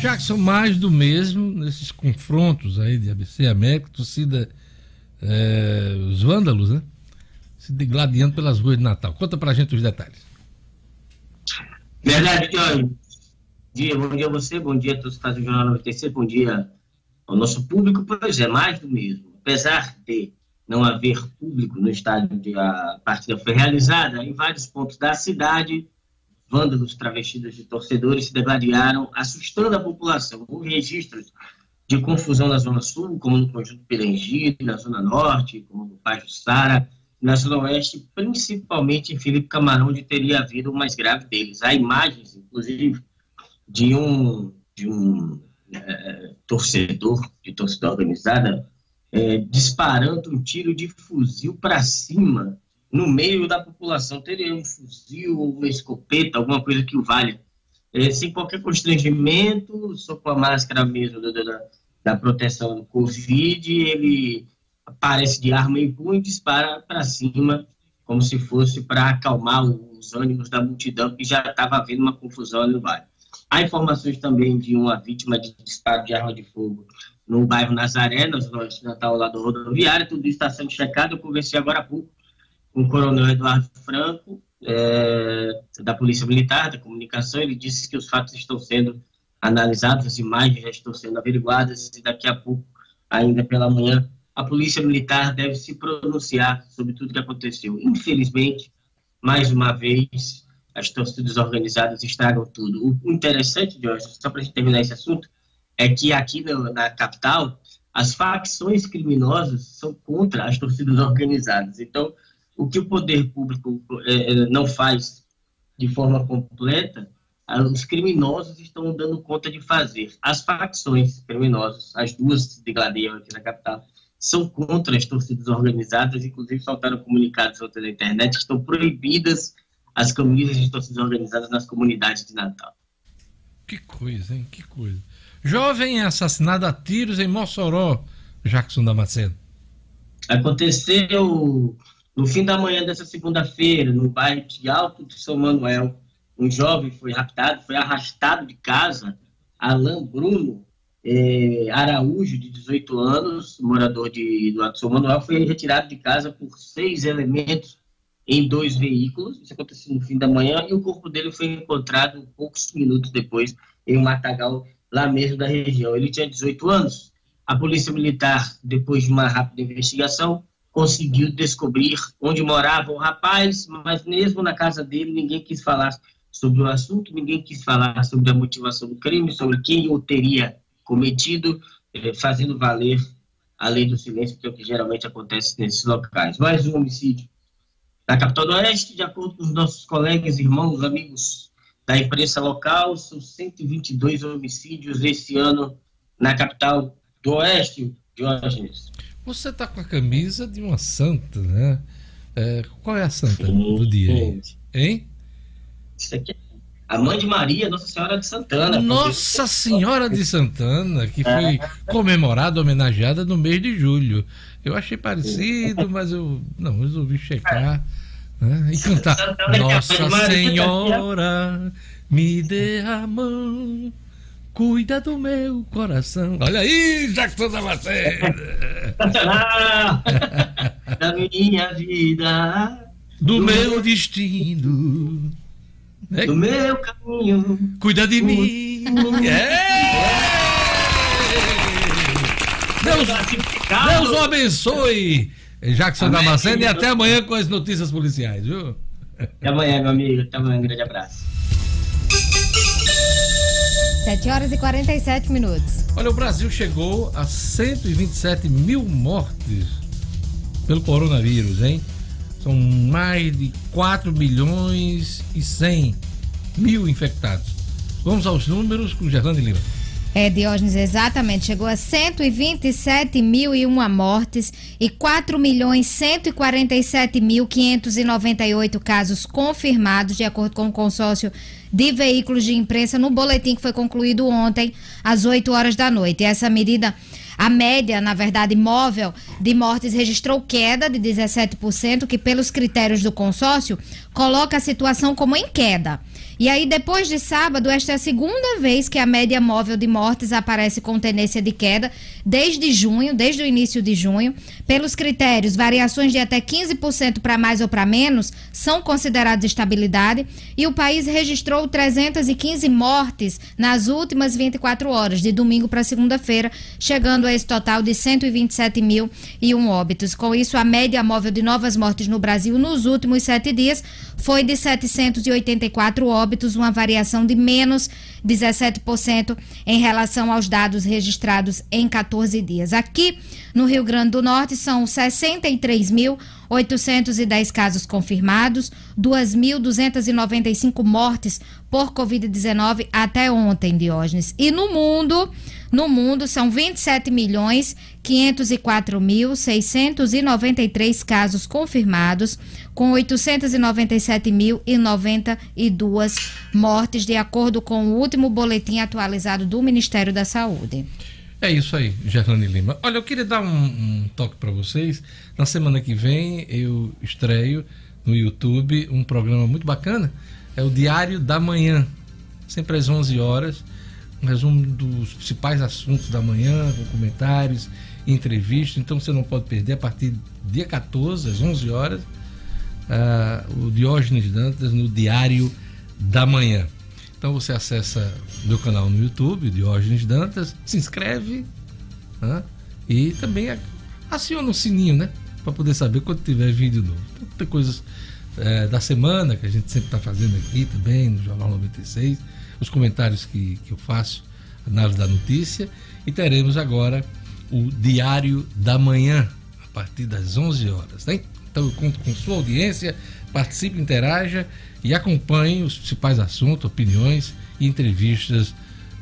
Jackson, mais do mesmo nesses confrontos aí de ABC América, torcida, é, os vândalos, né? Se degladiando pelas ruas de Natal. Conta pra gente os detalhes. Verdade, Johnny. Dia, bom dia a você, bom dia a todos que fazem o Jornal 96, bom dia ao nosso público. Pois é, mais do mesmo. Apesar de não haver público no estádio onde a partida foi realizada, em vários pontos da cidade, vândalos travestidos de torcedores se degladiaram, assustando a população. Houve registros de confusão na Zona Sul, como no Conjunto Pirangi, na Zona Norte, como no Paz do Sara, na Zona Oeste, principalmente em Felipe Camarão, onde teria havido o mais grave deles. Há imagens, inclusive, de um, de um é, torcedor, de torcida organizada, é, disparando um tiro de fuzil para cima no meio da população teria um fuzil, uma escopeta, alguma coisa que o valha. É, sem qualquer constrangimento, só com a máscara mesmo da, da, da proteção do Covid, ele aparece de arma em punho e dispara para cima, como se fosse para acalmar os ânimos da multidão, que já estava havendo uma confusão no bairro. Há informações também de uma vítima de disparo de arma de fogo no bairro Nazaré, na zona Natal, lá do rodoviário, tudo isso está sendo checado, eu conversei agora há pouco o coronel Eduardo Franco, é, da Polícia Militar, da Comunicação, ele disse que os fatos estão sendo analisados, as imagens já estão sendo averiguadas e daqui a pouco, ainda pela manhã, a Polícia Militar deve se pronunciar sobre tudo que aconteceu. Infelizmente, mais uma vez, as torcidas organizadas estragam tudo. O interessante, Jorge, só para a gente terminar esse assunto, é que aqui na, na capital, as facções criminosas são contra as torcidas organizadas. Então, o que o poder público é, é, não faz de forma completa, os criminosos estão dando conta de fazer. As facções criminosas, as duas se degladeiam aqui na capital, são contra as torcidas organizadas, inclusive soltaram comunicados ontem na internet que estão proibidas as camisas de torcidas organizadas nas comunidades de Natal. Que coisa, hein? Que coisa. Jovem é assassinado a tiros em Mossoró, Jackson Damasceno. Aconteceu no fim da manhã dessa segunda-feira, no bairro de Alto de São Manuel, um jovem foi raptado, foi arrastado de casa, Alain Bruno eh, Araújo, de 18 anos, morador de, do Alto de São Manuel, foi retirado de casa por seis elementos em dois veículos. Isso aconteceu no fim da manhã e o corpo dele foi encontrado poucos minutos depois em um matagal lá mesmo da região. Ele tinha 18 anos. A Polícia Militar, depois de uma rápida investigação, conseguiu descobrir onde morava o rapaz, mas mesmo na casa dele ninguém quis falar sobre o assunto, ninguém quis falar sobre a motivação do crime, sobre quem o teria cometido, eh, fazendo valer a lei do silêncio, que é o que geralmente acontece nesses locais. Mais um homicídio na capital do Oeste, de acordo com os nossos colegas, irmãos, amigos da imprensa local, são 122 homicídios esse ano na capital do Oeste, Diógenes. Você tá com a camisa de uma santa, né? É, qual é a santa sim, do dia? Sim. Hein? Isso aqui é a mãe de Maria, Nossa Senhora de Santana. Nossa Senhora de Santana, que foi é. comemorada, homenageada no mês de julho. Eu achei parecido, mas eu não resolvi checar. Né? E cantar é Nossa Senhora, me dê a mão Cuida do meu coração. Olha aí, Jackson Damasceno. da minha vida. do, do meu, meu destino. Né? Do meu caminho. Cuida de mim. É. Deus, Deus o abençoe. Jackson Amém. Damasceno e até amanhã com as notícias policiais, viu? Até amanhã, meu amigo. Até amanhã. Um grande abraço. 7 horas e 47 minutos. Olha, o Brasil chegou a 127 mil mortes pelo coronavírus, hein? São mais de 4 milhões e 100 mil infectados. Vamos aos números com Gerlane Lima. É, Diógenes, exatamente. Chegou a 127.001 mortes e 4 milhões 147.598 casos confirmados, de acordo com o consórcio de veículos de imprensa, no boletim que foi concluído ontem, às 8 horas da noite. E essa medida. A média, na verdade, móvel de mortes registrou queda de 17%, que, pelos critérios do consórcio, coloca a situação como em queda. E aí, depois de sábado, esta é a segunda vez que a média móvel de mortes aparece com tendência de queda, desde junho, desde o início de junho. Pelos critérios, variações de até 15% para mais ou para menos são consideradas estabilidade. E o país registrou 315 mortes nas últimas 24 horas, de domingo para segunda-feira, chegando a esse total de 127.001 óbitos. Com isso, a média móvel de novas mortes no Brasil nos últimos sete dias foi de 784 óbitos, uma variação de menos 17% em relação aos dados registrados em 14 dias. Aqui no Rio Grande do Norte são 63.810 casos confirmados, 2.295 mortes por Covid-19 até ontem, Diógenes. E no mundo, no mundo são 27 milhões 504 mil 693 casos confirmados, com 897.092 mortes, de acordo com o último boletim atualizado do Ministério da Saúde. É isso aí, Gerlane Lima. Olha, eu queria dar um, um toque para vocês. Na semana que vem eu estreio no YouTube um programa muito bacana. É o Diário da Manhã, sempre às 11 horas um resumo dos principais assuntos da manhã, com comentários, entrevistas. Então você não pode perder a partir dia 14, às 11 horas, uh, o Diógenes Dantas no Diário da Manhã. Então você acessa meu canal no YouTube, Diógenes Dantas, se inscreve e também aciona o sininho, né? Para poder saber quando tiver vídeo novo. Então, tem coisas uh, da semana que a gente sempre está fazendo aqui também no Jornal 96 os comentários que, que eu faço, análise da notícia, e teremos agora o Diário da Manhã, a partir das 11 horas. Né? Então eu conto com sua audiência, participe, interaja e acompanhe os principais assuntos, opiniões e entrevistas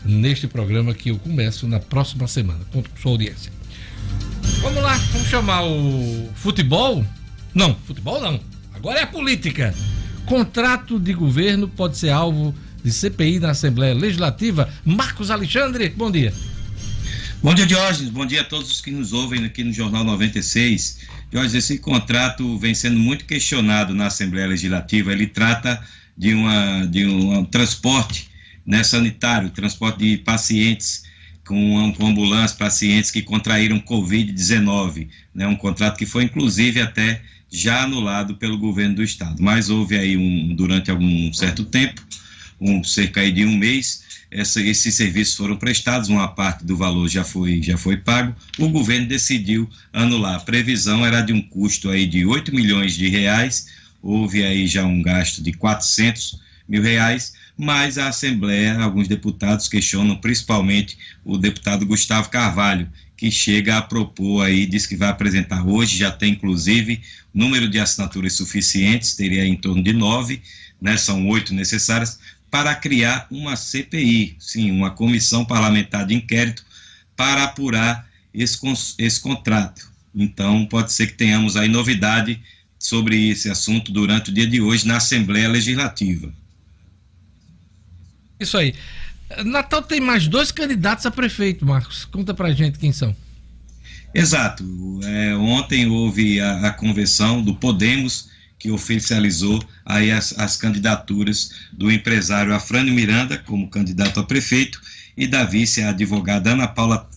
neste programa que eu começo na próxima semana. Conto com sua audiência. Vamos lá, vamos chamar o futebol? Não, futebol não. Agora é a política. Contrato de governo pode ser alvo de CPI na Assembleia Legislativa. Marcos Alexandre, bom dia. Bom dia, Diógenes. Bom dia a todos os que nos ouvem aqui no Jornal 96. Diógenes, esse contrato vem sendo muito questionado na Assembleia Legislativa. Ele trata de, uma, de um, transporte né, sanitário, transporte de pacientes com, com ambulância, pacientes que contraíram Covid-19. Né, um contrato que foi, inclusive, até já anulado pelo governo do Estado. Mas houve aí, um, durante algum certo tempo, um, cerca de um mês, essa, esses serviços foram prestados, uma parte do valor já foi, já foi pago, o governo decidiu anular. A previsão era de um custo aí de 8 milhões de reais, houve aí já um gasto de 400 mil reais, mas a Assembleia, alguns deputados questionam, principalmente o deputado Gustavo Carvalho, que chega a propor aí, diz que vai apresentar hoje, já tem inclusive número de assinaturas suficientes, teria em torno de nove, né, são oito necessárias, para criar uma CPI, sim, uma comissão parlamentar de inquérito para apurar esse, esse contrato. Então, pode ser que tenhamos aí novidade sobre esse assunto durante o dia de hoje na Assembleia Legislativa. Isso aí. Natal tem mais dois candidatos a prefeito, Marcos. Conta pra gente quem são. Exato. É, ontem houve a, a convenção do Podemos que oficializou aí as, as candidaturas do empresário Afrânio Miranda como candidato a prefeito e da vice a advogada Ana Paula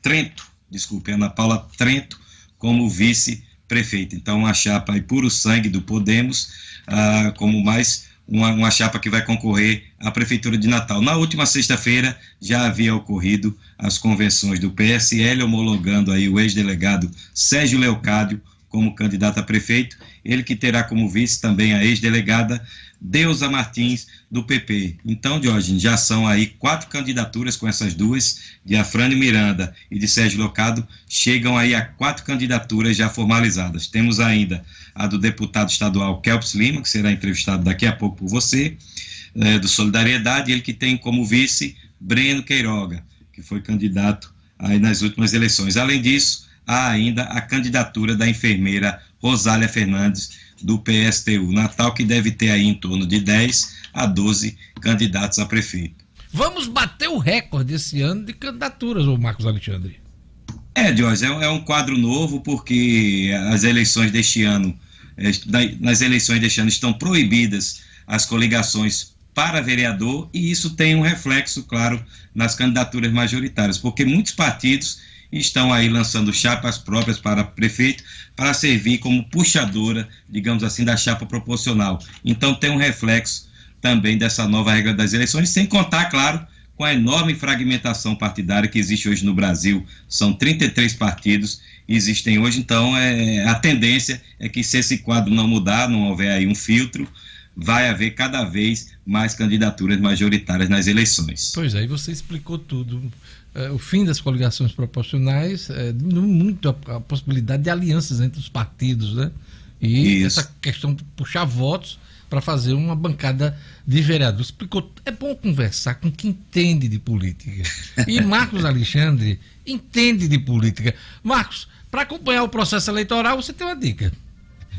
Trento, desculpe, Ana Paula Trento como vice prefeito. Então, uma chapa aí puro sangue do Podemos, ah, como mais uma, uma chapa que vai concorrer à Prefeitura de Natal. Na última sexta-feira já havia ocorrido as convenções do PSL, homologando aí o ex-delegado Sérgio Leocádio como candidato a prefeito, ele que terá como vice também a ex-delegada Deusa Martins, do PP. Então, Diógenes, já são aí quatro candidaturas com essas duas, de Afrânio Miranda e de Sérgio Locado, chegam aí a quatro candidaturas já formalizadas. Temos ainda a do deputado estadual Kelps Lima, que será entrevistado daqui a pouco por você, é, do Solidariedade, ele que tem como vice Breno Queiroga, que foi candidato aí nas últimas eleições. Além disso, há ainda a candidatura da enfermeira Rosália Fernandes, do PSTU Natal, que deve ter aí em torno de 10 a 12 candidatos a prefeito. Vamos bater o recorde esse ano de candidaturas, o Marcos Alexandre. É, Jorge, é, é um quadro novo porque as eleições deste ano, é, nas eleições deste ano estão proibidas as coligações para vereador e isso tem um reflexo, claro, nas candidaturas majoritárias, porque muitos partidos estão aí lançando chapas próprias para prefeito para servir como puxadora, digamos assim, da chapa proporcional. Então tem um reflexo também dessa nova regra das eleições, sem contar, claro, com a enorme fragmentação partidária que existe hoje no Brasil. São 33 partidos existem hoje, então é, a tendência é que se esse quadro não mudar, não houver aí um filtro, vai haver cada vez mais candidaturas majoritárias nas eleições. Pois é, e você explicou tudo. É, o fim das coligações proporcionais é, diminuiu muito a, a, possibilidade de alianças entre os partidos, né? E Isso. essa questão de puxar votos para fazer uma bancada de vereadores. Explicou, é bom conversar com quem entende de política. E Marcos Alexandre entende de política. Marcos, para acompanhar o processo eleitoral, você tem uma dica.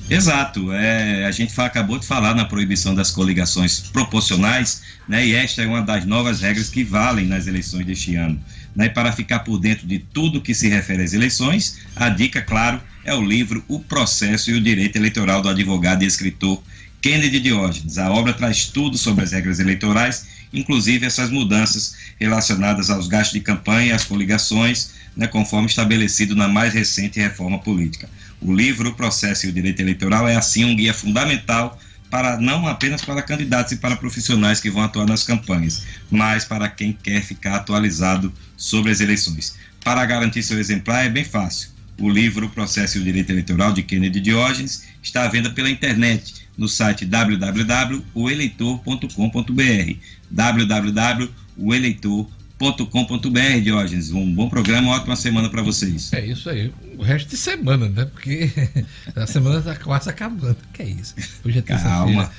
Exato. É, a gente acabou de falar na proibição das coligações proporcionais, né, e esta é uma das novas regras que valem nas eleições deste ano. Né, para ficar por dentro de tudo que se refere às eleições, a dica, claro, é o livro O Processo e o Direito Eleitoral do advogado e escritor Kennedy Diógenes. A obra traz tudo sobre as regras eleitorais, inclusive essas mudanças relacionadas aos gastos de campanha e às coligações, né, conforme estabelecido na mais recente reforma política. O livro O Processo e o Direito Eleitoral é, assim, um guia fundamental para não apenas para candidatos e para profissionais que vão atuar nas campanhas, mas para quem quer ficar atualizado sobre as eleições. Para garantir seu exemplar é bem fácil. O livro O Processo e o Direito Eleitoral de Kennedy Diógenes está à venda pela internet no site www.oeleitor.com.br www.oeleitor.com.br com.br Diógenes. Um bom programa, uma ótima semana para vocês. É isso aí. O resto de semana, né? Porque a semana está quase acabando. Que é isso? Hoje é terça-feira.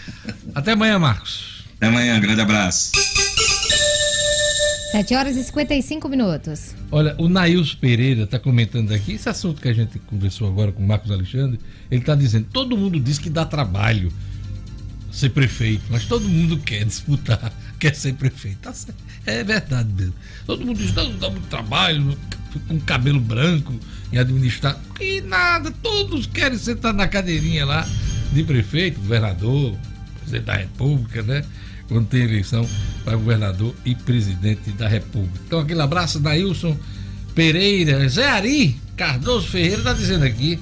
Até amanhã, Marcos. Até amanhã, grande abraço. 7 horas e 55 minutos. Olha, o Nails Pereira está comentando aqui, esse assunto que a gente conversou agora com o Marcos Alexandre, ele está dizendo, todo mundo diz que dá trabalho ser prefeito, mas todo mundo quer disputar, quer ser prefeito. Tá é verdade mesmo. Todo mundo diz, não, dá muito trabalho, com cabelo branco em administrar. Que nada, todos querem sentar na cadeirinha lá de prefeito, governador, presidente da república, né? Quando tem eleição para governador e presidente da república. Então aquele abraço da Wilson Pereira, Zé Ari Cardoso Ferreira está dizendo aqui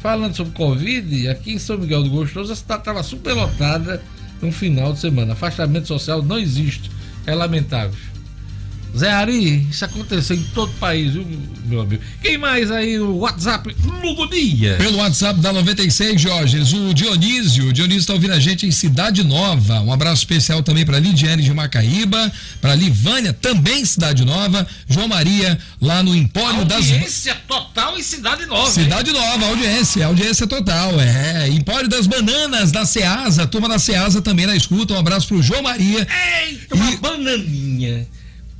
Falando sobre Covid, aqui em São Miguel do Gostoso, a cidade estava superlotada no final de semana. Afastamento social não existe. É lamentável. Zé Ari, isso aconteceu em todo o país, viu, meu amigo? Quem mais aí no WhatsApp? Lugo Dia. Pelo WhatsApp da 96, Jorge, o Dionísio. O Dionísio está ouvindo a gente em Cidade Nova. Um abraço especial também para Lidiane de Macaíba, para Livânia, também Cidade Nova. João Maria, lá no Empório audiência das. Audiência total em Cidade Nova. Cidade hein? Nova, audiência, audiência total. É. Empório das Bananas, da Ceasa, turma da Ceasa também na escuta. Um abraço pro João Maria. Eita, uma e... bananinha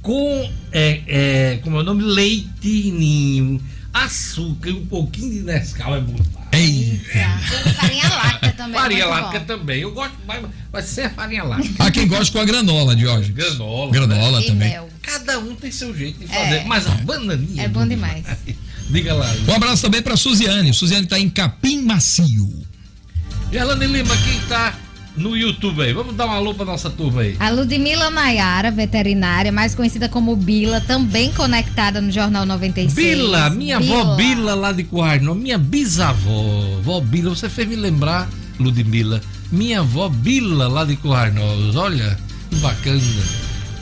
com, é, é, como é o nome? Leite ninho, açúcar e um pouquinho de Nescau é muito bom. Eita. Farinha láctea também. É farinha láctea também. Eu gosto mais, mas sem a farinha láctea. Há quem gosta com a granola de hoje. Granola. Granola né? também. Mel. Cada um tem seu jeito de fazer. É. Mas a bananinha. É bom demais. Diga lá. Um abraço também para Suziane. Suziane está em Capim Macio. E Alane Lima, quem está no YouTube aí. Vamos dar uma alô pra nossa turma aí. A Ludmila Nayara, veterinária, mais conhecida como Bila, também conectada no Jornal 96. Bila, minha Bila. avó Bila lá de Coarno, minha bisavó, vó Bila, você fez me lembrar, Ludmila, minha avó Bila lá de Coarnos, olha, que bacana.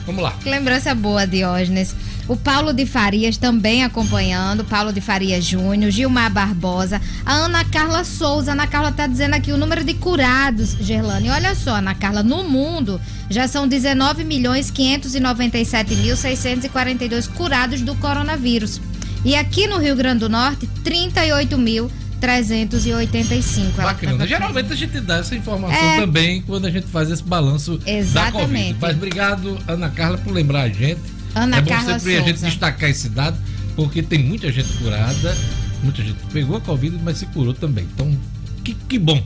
Vamos lá. Que lembrança boa, Diógenes. O Paulo de Farias também acompanhando, Paulo de Farias Júnior, Gilmar Barbosa, a Ana Carla Souza. Ana Carla está dizendo aqui o número de curados, Gerlane. Olha só, Ana Carla, no mundo já são 19 milhões 597 mil 642 curados do coronavírus. E aqui no Rio Grande do Norte, 38 mil 385. Bacana. Tá Geralmente a gente dá essa informação é... também quando a gente faz esse balanço Exatamente. da Covid. Mas obrigado, Ana Carla, por lembrar a gente Ana é bom Carla sempre Souza. a gente destacar esse dado, porque tem muita gente curada, muita gente pegou a Covid, mas se curou também. Então, que, que bom.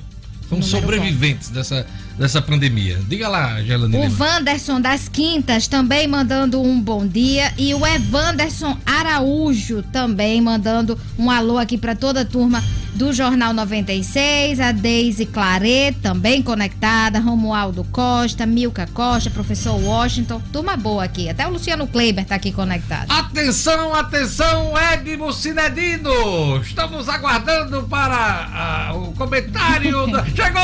São sobreviventes dessa, dessa pandemia. Diga lá, Gelane. O Wanderson das Quintas também mandando um bom dia. E o Evanderson Araújo também mandando um alô aqui para toda a turma do Jornal 96, a Deise Claret, também conectada, Romualdo Costa, Milka Costa, professor Washington, turma boa aqui. Até o Luciano Kleiber tá aqui conectado. Atenção, atenção, Edmo Cinedino! Estamos aguardando para uh, o comentário. da... Chegou!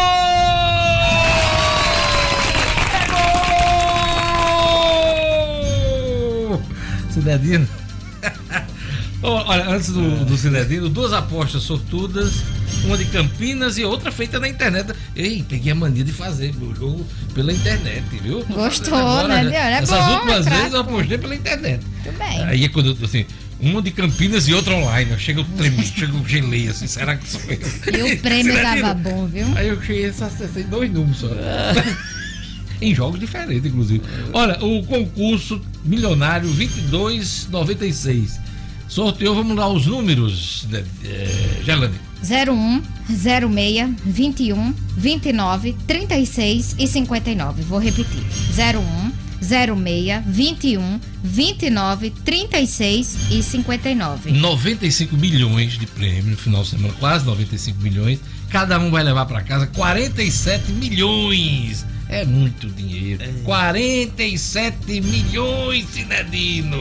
Chegou! Olha, antes do, do Cinedino, duas apostas sortudas, uma de Campinas e outra feita na internet. Ei, peguei a mania de fazer meu jogo pela internet, viu? Gostou, agora, né? É Essas bom, últimas é vezes eu apostei pela internet. Tudo bem. Aí é quando, assim, uma de Campinas e outra online. Chega o tremi, chega o gelei, assim, será que sou eu? E o prêmio tava bom, viu? Aí eu cheguei só acessei dois números só. em jogos diferentes, inclusive. Olha, o concurso milionário 2296 Sorteou, vamos lá os números, é, Gelane. 01, 06, 21, 29, 36 e 59. Vou repetir. 01, 06, 21, 29, 36 e 59. 95 milhões de prêmio no final de semana, quase 95 milhões. Cada um vai levar para casa 47 milhões. É muito dinheiro. É. 47 milhões, Cinedino.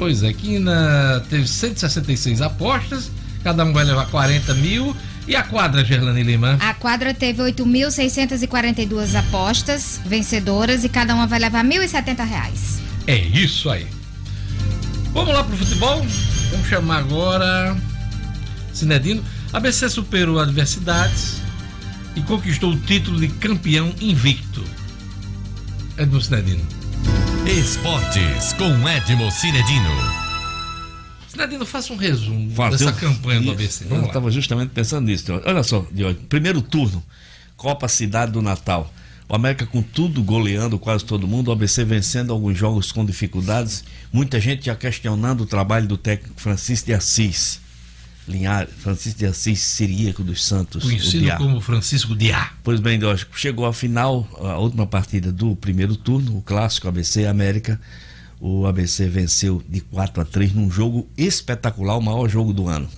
Pois é, Quina teve 166 apostas, cada um vai levar 40 mil. E a quadra, Gerlane Lima? A quadra teve 8.642 apostas vencedoras e cada uma vai levar 1.070 reais. É isso aí. Vamos lá pro futebol? Vamos chamar agora Cinedino. A BC superou adversidades e conquistou o título de campeão invicto. Edmo Cinedino. Esportes com Edmo Cinedino. Cinedino, faça um resumo dessa campanha do ABC. Eu estava justamente pensando nisso. Olha só, primeiro turno, Copa Cidade do Natal. O América com tudo goleando quase todo mundo, o ABC vencendo alguns jogos com dificuldades. Muita gente já questionando o trabalho do técnico Francisco de Assis. Linhares, Francisco de Assis Siríaco dos Santos. Conhecido como Francisco de A. Pois bem, Deus, chegou a final, a última partida do primeiro turno, o clássico ABC América. O ABC venceu de 4 a 3 num jogo espetacular, o maior jogo do ano.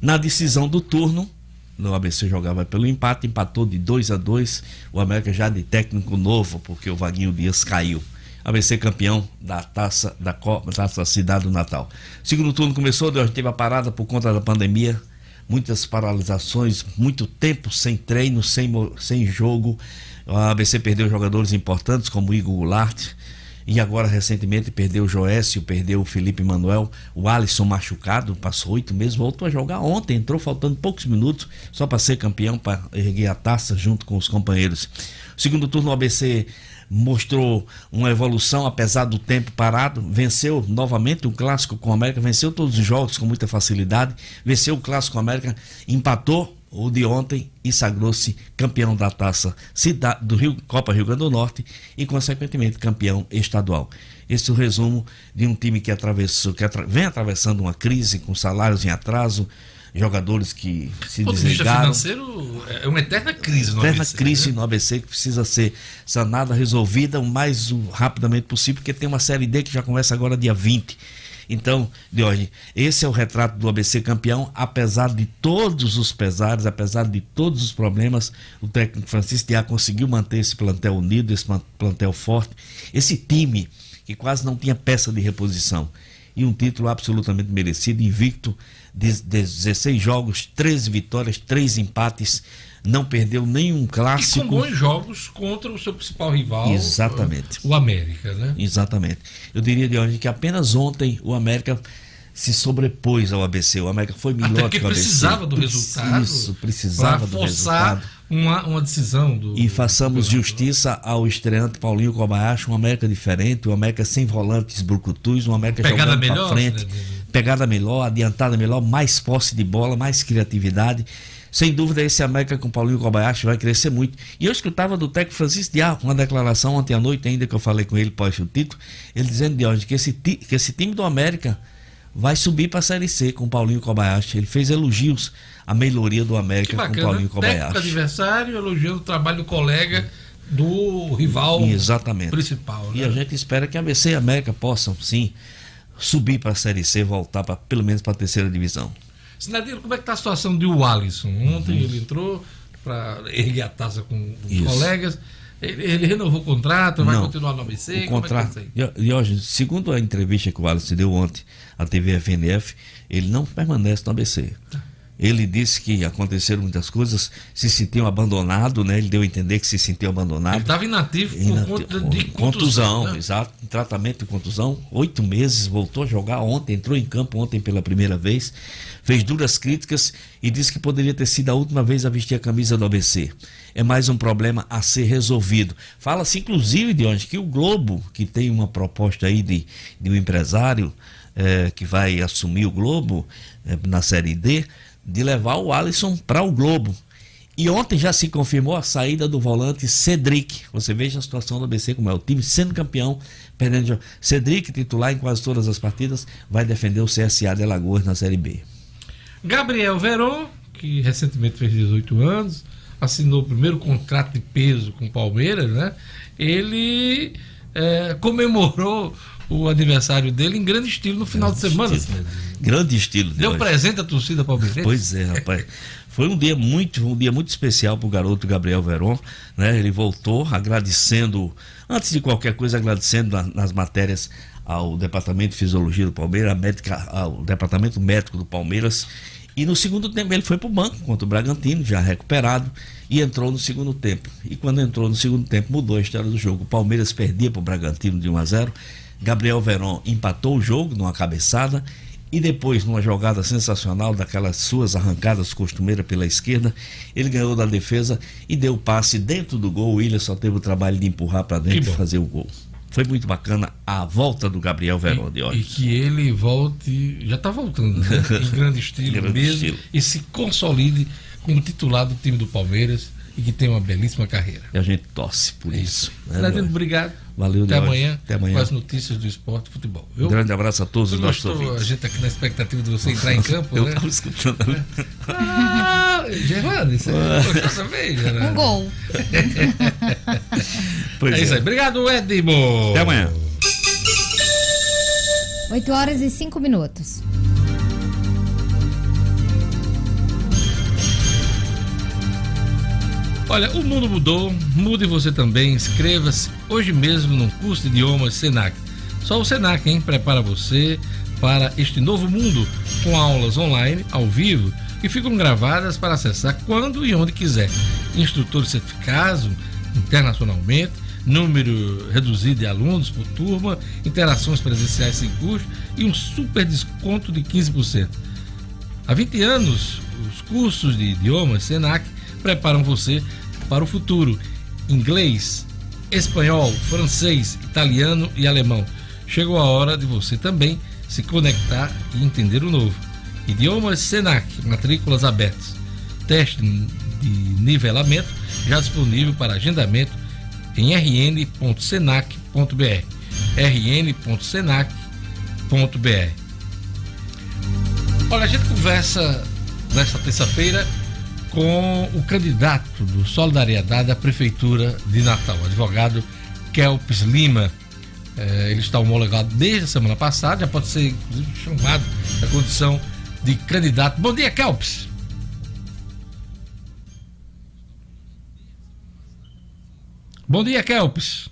Na decisão do turno, o ABC jogava pelo empate, empatou de 2 a 2 O América já de técnico novo, porque o Vaguinho Dias caiu. ABC campeão da taça da Copa, taça Cidade do Natal. Segundo turno começou, a gente teve a parada por conta da pandemia, muitas paralisações, muito tempo sem treino, sem, sem jogo. A ABC perdeu jogadores importantes como Igor Goulart, e agora recentemente perdeu o Joécio, perdeu o Felipe Manuel, o Alisson machucado, passou oito meses, voltou a jogar ontem, entrou faltando poucos minutos só para ser campeão, para erguer a taça junto com os companheiros. Segundo turno, o ABC mostrou uma evolução apesar do tempo parado, venceu novamente o clássico com o América, venceu todos os jogos com muita facilidade, venceu o clássico com o América, empatou o de ontem e sagrou-se campeão da taça cidade, do Rio, Copa Rio Grande do Norte e, consequentemente, campeão estadual. Esse é o resumo de um time que atravessou, que atra, vem atravessando uma crise com salários em atraso, jogadores que se o desligaram. financeiro é uma eterna crise no eterna ABC. crise né? no ABC que precisa ser sanada, resolvida o mais rapidamente possível, porque tem uma série D que já começa agora dia 20. Então, Diógenes, esse é o retrato do ABC campeão, apesar de todos os pesares, apesar de todos os problemas, o técnico Francisco Diá conseguiu manter esse plantel unido, esse plantel forte, esse time que quase não tinha peça de reposição. E um título absolutamente merecido, invicto, de 16 jogos, 13 vitórias, 3 empates não perdeu nenhum clássico. E com bons jogos contra o seu principal rival. Exatamente. O América, né? Exatamente. Eu diria de hoje que apenas ontem o América se sobrepôs ao ABC. O América foi melhor que o ABC. precisava do resultado. Isso, precisava do resultado. Uma, uma decisão do. E façamos do justiça ao estreante Paulinho Kobayashi, um América diferente, um América sem volantes brucutus, um América Pegada jogando melhor, pra frente. né? Pegada melhor, adiantada melhor, mais posse de bola, mais criatividade. Sem dúvida, esse América com Paulinho Kobayashi vai crescer muito. E eu escutava do técnico Francisco Diá uma declaração ontem à noite, ainda que eu falei com ele pós o título, ele dizendo de hoje que esse, que esse time do América vai subir para a Série C com Paulinho Kobayashi. Ele fez elogios à melhoria do América bacana, com Paulinho Técnico Kobayashi. adversário elogiando o trabalho do colega do rival Exatamente. principal. E né? a gente espera que a ABC e a América possam, sim, subir para a Série C, voltar pra, pelo menos para a terceira divisão. Sinadino, como é que está a situação de Alisson? Ontem ele entrou para erguer a taça com os Isso. colegas. Ele, ele renovou o contrato, vai Não. continuar no ABC? o é tá contrato. E, e hoje, segundo a entrevista que o Alisson deu ontem à TV FNF, ele não permanece no ABC. Ele disse que aconteceram muitas coisas, se sentiu abandonado, né? Ele deu a entender que se sentiu abandonado. Ele estava inativo por Inati- conta de com- contusão. né? exato. Tratamento de contusão. Oito meses, voltou a jogar ontem, entrou em campo ontem pela primeira vez. Fez duras críticas e disse que poderia ter sido a última vez a vestir a camisa do ABC. É mais um problema a ser resolvido. Fala-se, inclusive, de onde que o Globo, que tem uma proposta aí de, de um empresário eh, que vai assumir o Globo eh, na Série D, de levar o Alisson para o Globo. E ontem já se confirmou a saída do volante Cedric. Você veja a situação do ABC, como é o time sendo campeão, perdendo. Cedric, titular em quase todas as partidas, vai defender o CSA de Alagoas na Série B. Gabriel Veron, que recentemente fez 18 anos, assinou o primeiro contrato de peso com o Palmeiras, né? Ele é, comemorou o aniversário dele em grande estilo no final de semana. estilo. Grande estilo. de Deu presente à torcida palmeirense? Pois é, rapaz. Foi um dia muito, um dia muito especial para o garoto Gabriel Veron, né? Ele voltou agradecendo, antes de qualquer coisa, agradecendo na- nas matérias ao Departamento de Fisiologia do Palmeiras, médica, ao Departamento Médico do Palmeiras. E no segundo tempo ele foi para o banco contra o Bragantino, já recuperado, e entrou no segundo tempo. E quando entrou no segundo tempo, mudou a história do jogo. O Palmeiras perdia para o Bragantino de 1 a 0. Gabriel Veron empatou o jogo numa cabeçada e depois, numa jogada sensacional, daquelas suas arrancadas costumeiras pela esquerda, ele ganhou da defesa e deu o passe dentro do gol. O Willian só teve o trabalho de empurrar para dentro e fazer o gol. Foi muito bacana a volta do Gabriel Veron de E hoje. que ele volte, já está voltando, né? em grande estilo Grande mesmo, estilo. e se consolide como titular do time do Palmeiras e que tenha uma belíssima carreira. E a gente torce por isso. né, Fernandino, Leandro? obrigado. Valeu, Até amanhã, Até amanhã. com as notícias do esporte e futebol. Um Viu? grande abraço a todos os nossos gostou? A ouvintes. gente aqui na expectativa de você entrar em campo, Eu né? estava escutando. Ah, Gerlane, você gostou também, Gerlane? Um gol. Pois É isso aí. Obrigado, Edmo. Até amanhã. 8 horas e 5 minutos. Olha, o mundo mudou, mude você também. Inscreva-se hoje mesmo no curso de idiomas Senac. Só o Senac, hein? Prepara você para este novo mundo com aulas online, ao vivo, que ficam gravadas para acessar quando e onde quiser. Instrutores certificados internacionalmente, número reduzido de alunos por turma, interações presenciais sem custo e um super desconto de 15%. Há 20 anos, os cursos de idiomas Senac preparam você para o futuro. Inglês, espanhol, francês, italiano e alemão. Chegou a hora de você também se conectar e entender o novo. Idiomas Senac, matrículas abertas. Teste de nivelamento já disponível para agendamento em rn.senac.br. rn.senac.br. Olha, a gente conversa nesta terça-feira com o candidato do Solidariedade à Prefeitura de Natal, advogado Kelps Lima. É, ele está homologado desde a semana passada, já pode ser chamado da condição de candidato. Bom dia, Kelps. Bom dia, Kelps.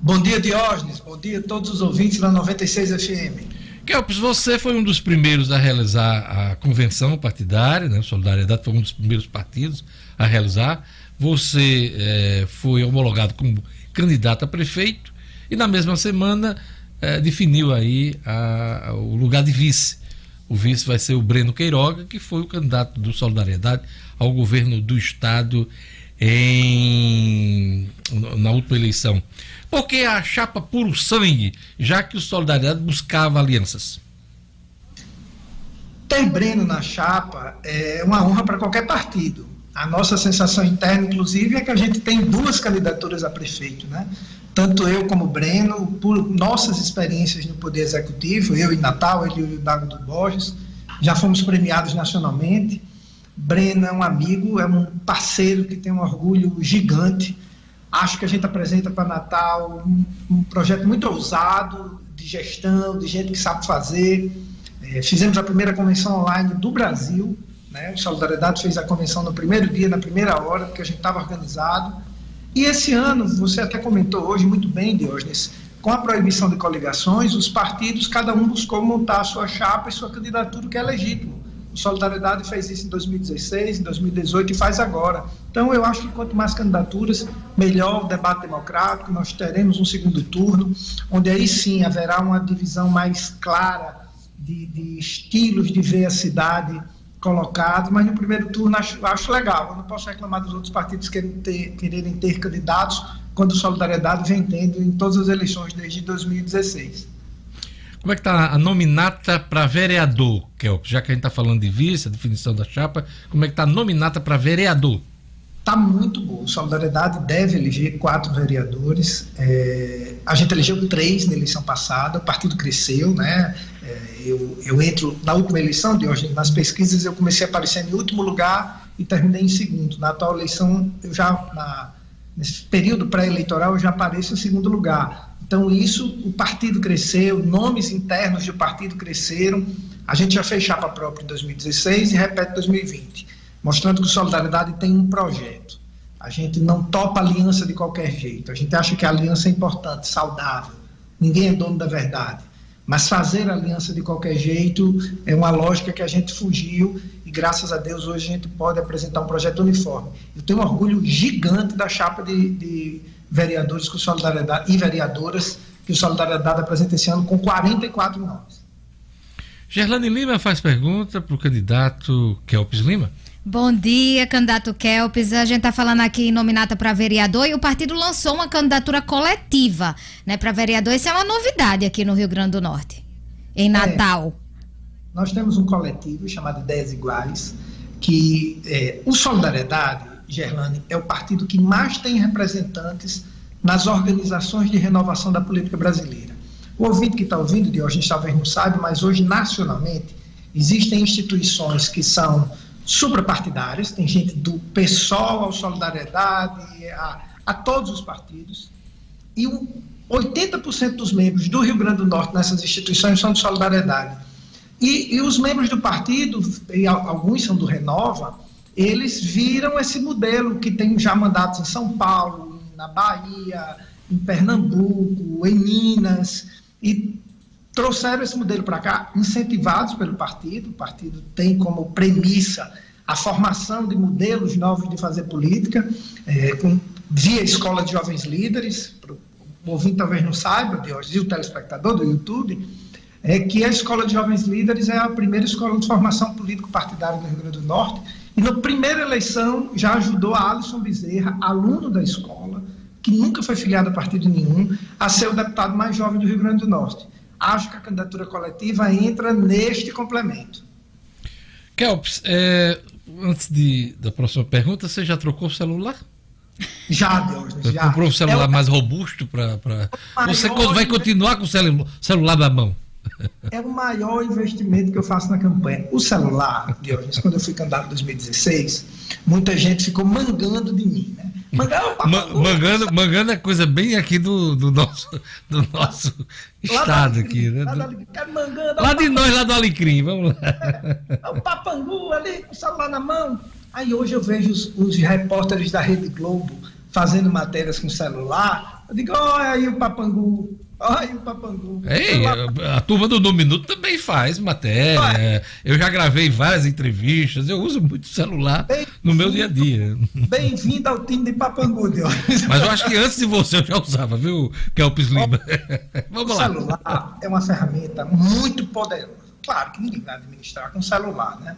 Bom dia, Diógenes. Bom dia a todos os ouvintes da 96 FM. Kelps, você foi um dos primeiros a realizar a convenção partidária, né? Solidariedade foi um dos primeiros partidos a realizar. Você é, foi homologado como candidato a prefeito e na mesma semana é, definiu aí a, a, o lugar de vice. O vice vai ser o Breno Queiroga, que foi o candidato do Solidariedade ao governo do estado em, na última eleição. Por que a chapa puro sangue, já que o Solidariedade buscava alianças? Ter Breno na chapa é uma honra para qualquer partido. A nossa sensação interna, inclusive, é que a gente tem duas candidaturas a prefeito, né? Tanto eu como Breno, por nossas experiências no Poder Executivo, eu em Natal, ele e o Dago do Borges, já fomos premiados nacionalmente. Breno é um amigo, é um parceiro que tem um orgulho gigante. Acho que a gente apresenta para Natal um, um, projeto muito ousado de gestão, de gente que sabe fazer. É, fizemos a primeira convenção online do Brasil, né? O Solidariedade fez a convenção no primeiro dia, na primeira hora, porque a gente estava organizado. E esse ano, você até comentou hoje muito bem, Diógenes, com a proibição de coligações, os partidos, cada um buscou montar a sua chapa e sua candidatura, que é legítimo. O Solidariedade fez isso em 2016, em 2018 e faz agora. Então, eu acho que quanto mais candidaturas, melhor o debate democrático. Nós teremos um segundo turno, onde aí sim haverá uma divisão mais clara de, de estilos de ver a cidade colocado, mas no primeiro turno acho, acho legal. Eu não posso reclamar dos outros partidos quererem ter, quererem ter candidatos quando Solidariedade vem tendo em todas as eleições desde 2016. Como é que está a nominata para vereador, Kelp? Já que a gente está falando de vice, definição da chapa, como é que está a nominata para vereador? Está muito bom. Solidariedade deve eleger quatro vereadores. É, a gente elegeu três na eleição passada, o partido cresceu, né? É, eu, eu entro na última eleição, de hoje, nas pesquisas eu comecei a aparecer em último lugar e terminei em segundo. Na atual eleição, eu já, na, nesse período pré-eleitoral, eu já apareço em segundo lugar. Então, isso, o partido cresceu, nomes internos do partido cresceram. A gente já fez chapa própria em 2016 e repete 2020 mostrando que Solidariedade tem um projeto. A gente não topa aliança de qualquer jeito. A gente acha que a aliança é importante, saudável. Ninguém é dono da verdade. Mas fazer aliança de qualquer jeito é uma lógica que a gente fugiu e, graças a Deus, hoje a gente pode apresentar um projeto uniforme. Eu tenho um orgulho gigante da chapa de, de vereadores com solidariedade e vereadoras que o Solidariedade apresenta esse ano com 44 nomes. Gerlane Lima faz pergunta para o candidato Kelpis Lima. Bom dia, candidato Kelpes. A gente está falando aqui em nominata para vereador e o partido lançou uma candidatura coletiva né, para vereador. Isso é uma novidade aqui no Rio Grande do Norte, em é. Natal. É, nós temos um coletivo chamado Ideias Iguais, que é, o Solidariedade, Gerlane, é o partido que mais tem representantes nas organizações de renovação da política brasileira. O ouvinte que está ouvindo, de hoje talvez não sabe, mas hoje nacionalmente existem instituições que são suprapartidárias, tem gente do PSOL ao Solidariedade, a, a todos os partidos, e o 80% dos membros do Rio Grande do Norte nessas instituições são de solidariedade. E, e, os membros do partido, e alguns são do Renova, eles viram esse modelo que tem já mandatos em São Paulo, na Bahia, em Pernambuco, em Minas, e trouxeram esse modelo para cá, incentivados pelo partido. O partido tem como premissa a formação de modelos novos de fazer política, é, com, via Escola de Jovens Líderes, o ouvinte talvez não saiba, de hoje, e o telespectador do YouTube, é que a Escola de Jovens Líderes é a primeira escola de formação político-partidária do Rio Grande do Norte, e na primeira eleição já ajudou a Alisson Bezerra, aluno da escola, que nunca foi filiado a partido nenhum, a ser o deputado mais jovem do Rio Grande do Norte acho que a candidatura coletiva entra neste complemento. Kelps, é, antes de, da próxima pergunta, você já trocou o celular? Já, Deus, já. Comprou um celular é mais robusto para. Pra... Você vai continuar com o celu celular na mão? É o maior investimento que eu faço na campanha. O celular, Deus, quando eu fui candidato em 2016, muita gente ficou mangando de mim. Né? Mangando, mangando, mangando é coisa bem aqui do, do nosso, do nosso estado aqui, né? Lá, mangando, lá de nós, lá do Alecrim, vamos lá. É, o Papangu ali com o celular na mão. Aí hoje eu vejo os, os repórteres da Rede Globo fazendo matérias com celular. Eu digo, olha aí o Papangu, Ai, o Papangu. Ei, a, a, turma do No Minuto também faz matéria. Vai. Eu já gravei várias entrevistas. Eu uso muito celular no meu dia a dia. Bem-vindo ao time de Papangu, Deus. Mas eu acho que antes de você eu já usava, viu, Kelpis Lima? Vamos o lá. O celular é uma ferramenta muito poderosa. Claro que ninguém vai administrar com celular, né?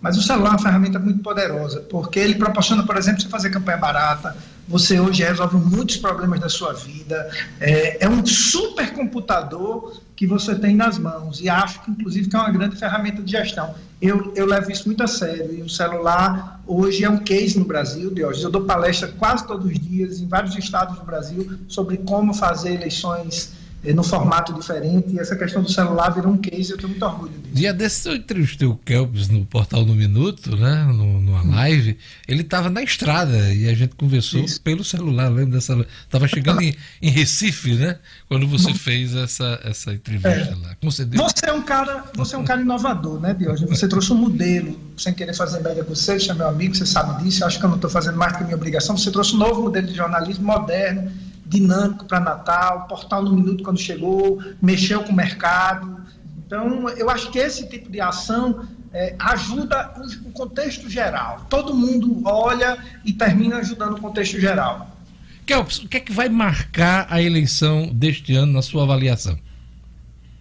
Mas o celular é uma ferramenta muito poderosa, porque ele proporciona, por exemplo, você fazer campanha barata, você hoje resolve muitos problemas da sua vida, é, é um supercomputador que você tem nas mãos, e acho que, inclusive, que é uma grande ferramenta de gestão. Eu, eu levo isso muito a sério, e o celular hoje é um case no Brasil, Deus. Eu dou palestra quase todos os dias, em vários estados do Brasil, sobre como fazer eleições no formato diferente, e essa questão do celular virou um case, eu tenho muito orgulho disso. Dia desses eu entrevistei o Kelps no Portal no Minuto, né, no, numa hum. live, ele estava na estrada e a gente conversou Isso. pelo celular, lembra dessa... Estava chegando em, em, Recife, né, quando você fez essa, essa entrevista é. lá. Você, você, é um cara, você é um cara inovador, né, Diógenes? Você trouxe um modelo, sem querer fazer média com você, você é meu amigo, você sabe disso, eu acho que eu não estou fazendo mais do que a minha obrigação, você trouxe um novo modelo de jornalismo moderno, dinâmico para Natal, portal no minuto quando chegou, mexeu com o mercado. Então, eu acho que esse tipo de ação é, ajuda o contexto geral. Todo mundo olha e termina ajudando o contexto geral. Kelps, o que é que vai marcar a eleição deste ano na sua avaliação?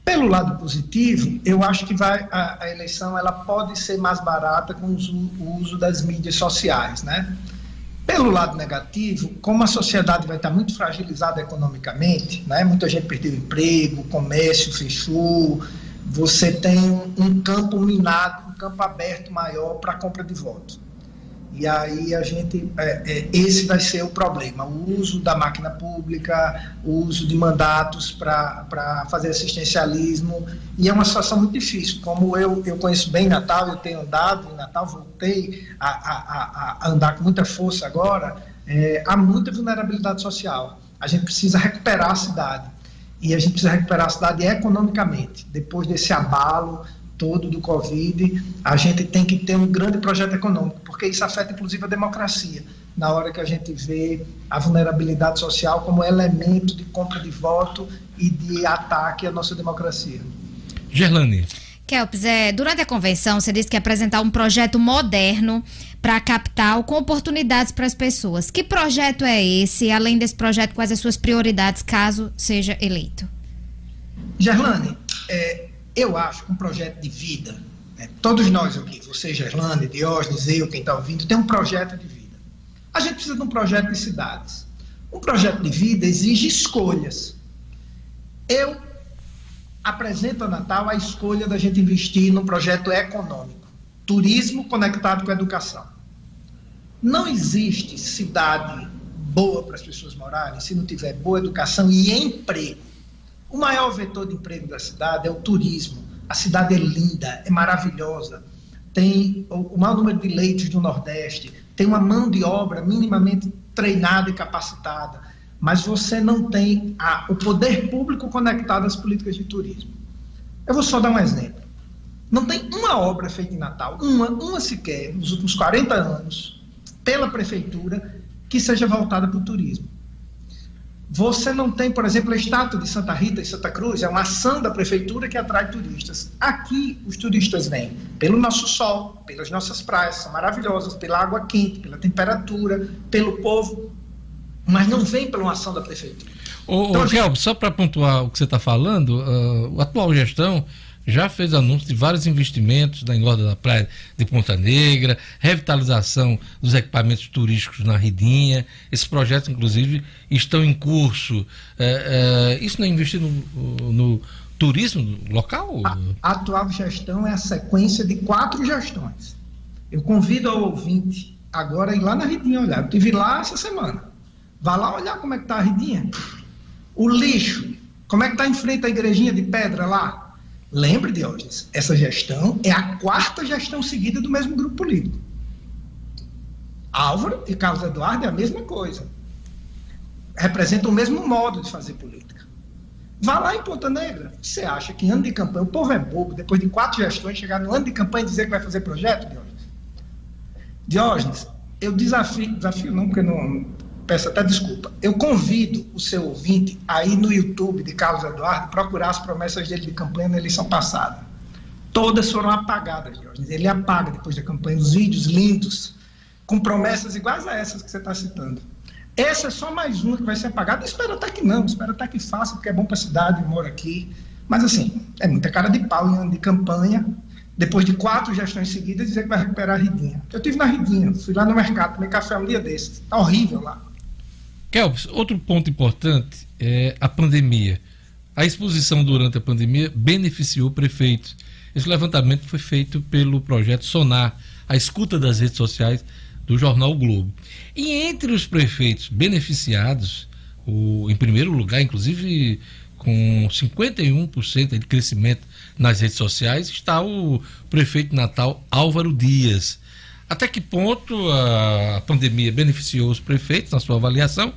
Pelo lado positivo, eu acho que vai, a, a eleição ela pode ser mais barata com o uso das mídias sociais, né? Pelo lado negativo, como a sociedade vai estar muito fragilizada economicamente, né? muita gente perdeu emprego, comércio fechou, você tem um campo minado, um campo aberto maior para compra de votos. E aí a gente, é, é, esse vai ser o problema, o uso da máquina pública, o uso de mandatos para fazer assistencialismo, e é uma situação muito difícil. Como eu, eu conheço bem Natal, eu tenho andado em Natal, voltei a, a, a andar com muita força agora, é, há muita vulnerabilidade social. A gente precisa recuperar a cidade, e a gente precisa recuperar a cidade economicamente, depois desse abalo, todo do Covid, a gente tem que ter um grande projeto econômico, porque isso afeta inclusive a democracia, na hora que a gente vê a vulnerabilidade social como elemento de compra de voto e de ataque à nossa democracia. Gerlane. Kelps, é, durante a convenção você disse que ia apresentar um projeto moderno para a capital com oportunidades para as pessoas. Que projeto é esse? Além desse projeto, quais as suas prioridades caso seja eleito? Gerlane, é, eu acho que um projeto de vida, né, todos nós aqui, você, Gerlane, Diógenes, eu, quem está ouvindo, tem um projeto de vida. A gente precisa de um projeto de cidades. Um projeto de vida exige escolhas. Eu apresento a Natal a escolha da gente investir num projeto econômico. Turismo conectado com a educação. Não existe cidade boa para as pessoas morarem se não tiver boa educação e emprego. O maior vetor de emprego da cidade é o turismo. A cidade é linda, é maravilhosa, tem o maior número de leitos do Nordeste, tem uma mão de obra minimamente treinada e capacitada, mas você não tem a, o poder público conectado às políticas de turismo. Eu vou só dar um exemplo. Não tem uma obra feita em Natal, uma, uma sequer, nos últimos 40 anos, pela prefeitura, que seja voltada para o turismo. Você não tem, por exemplo, a estátua de Santa Rita e Santa Cruz, é uma ação da prefeitura que atrai turistas. Aqui, os turistas vêm pelo nosso sol, pelas nossas praias, são maravilhosas, pela água quente, pela temperatura, pelo povo, mas não vem pela uma ação da prefeitura. Ô, então, ô, gente... só para pontuar o que você está falando, uh, a atual gestão já fez anúncio de vários investimentos na engorda da praia de Ponta Negra, revitalização dos equipamentos turísticos na Ridinha. Esses projetos, inclusive, estão em curso. É, é, isso não é investido no, no turismo local? A, a atual gestão é a sequência de quatro gestões. Eu convido ao ouvinte agora a ir lá na Ridinha olhar. Eu estive lá essa semana. Vá lá olhar como é que está a Ridinha. O lixo, como é que está em frente à igrejinha de pedra lá? Lembre, Diógenes, essa gestão é a quarta gestão seguida do mesmo grupo político. Álvaro e Carlos Eduardo é a mesma coisa. Representam o mesmo modo de fazer política. Vá lá em Ponta Negra. Você acha que ano de campanha, o povo é bobo, depois de quatro gestões, chegar no ano de campanha e dizer que vai fazer projeto, Diógenes? Diógenes, eu desafio, desafio não, porque não, peço até desculpa. Eu convido o seu ouvinte a ir no YouTube de Carlos Eduardo procurar as promessas dele de campanha na eleição passada. Todas foram apagadas, Diógenes. Ele apaga depois da campanha os vídeos lindos, com promessas iguais a essas que você está citando. Essa é só mais uma que vai ser apagada. Espero até que não, espero até que faça, porque é bom para a cidade, moro aqui. Mas, assim, é muita cara de pau em ano de campanha. Depois de quatro gestões seguidas, dizer que vai recuperar a Ridinha. Eu tive na Ridinha, fui lá no mercado, tomei café um dia desses. Está horrível lá. Kelps, outro ponto importante é a pandemia. A exposição durante a pandemia beneficiou prefeitos. Esse levantamento foi feito pelo projeto Sonar, a escuta das redes sociais do jornal Globo. E entre os prefeitos beneficiados, o, em primeiro lugar, inclusive com 51% de crescimento nas redes sociais, está o prefeito natal Álvaro Dias. Até que ponto a pandemia beneficiou os prefeitos na sua avaliação?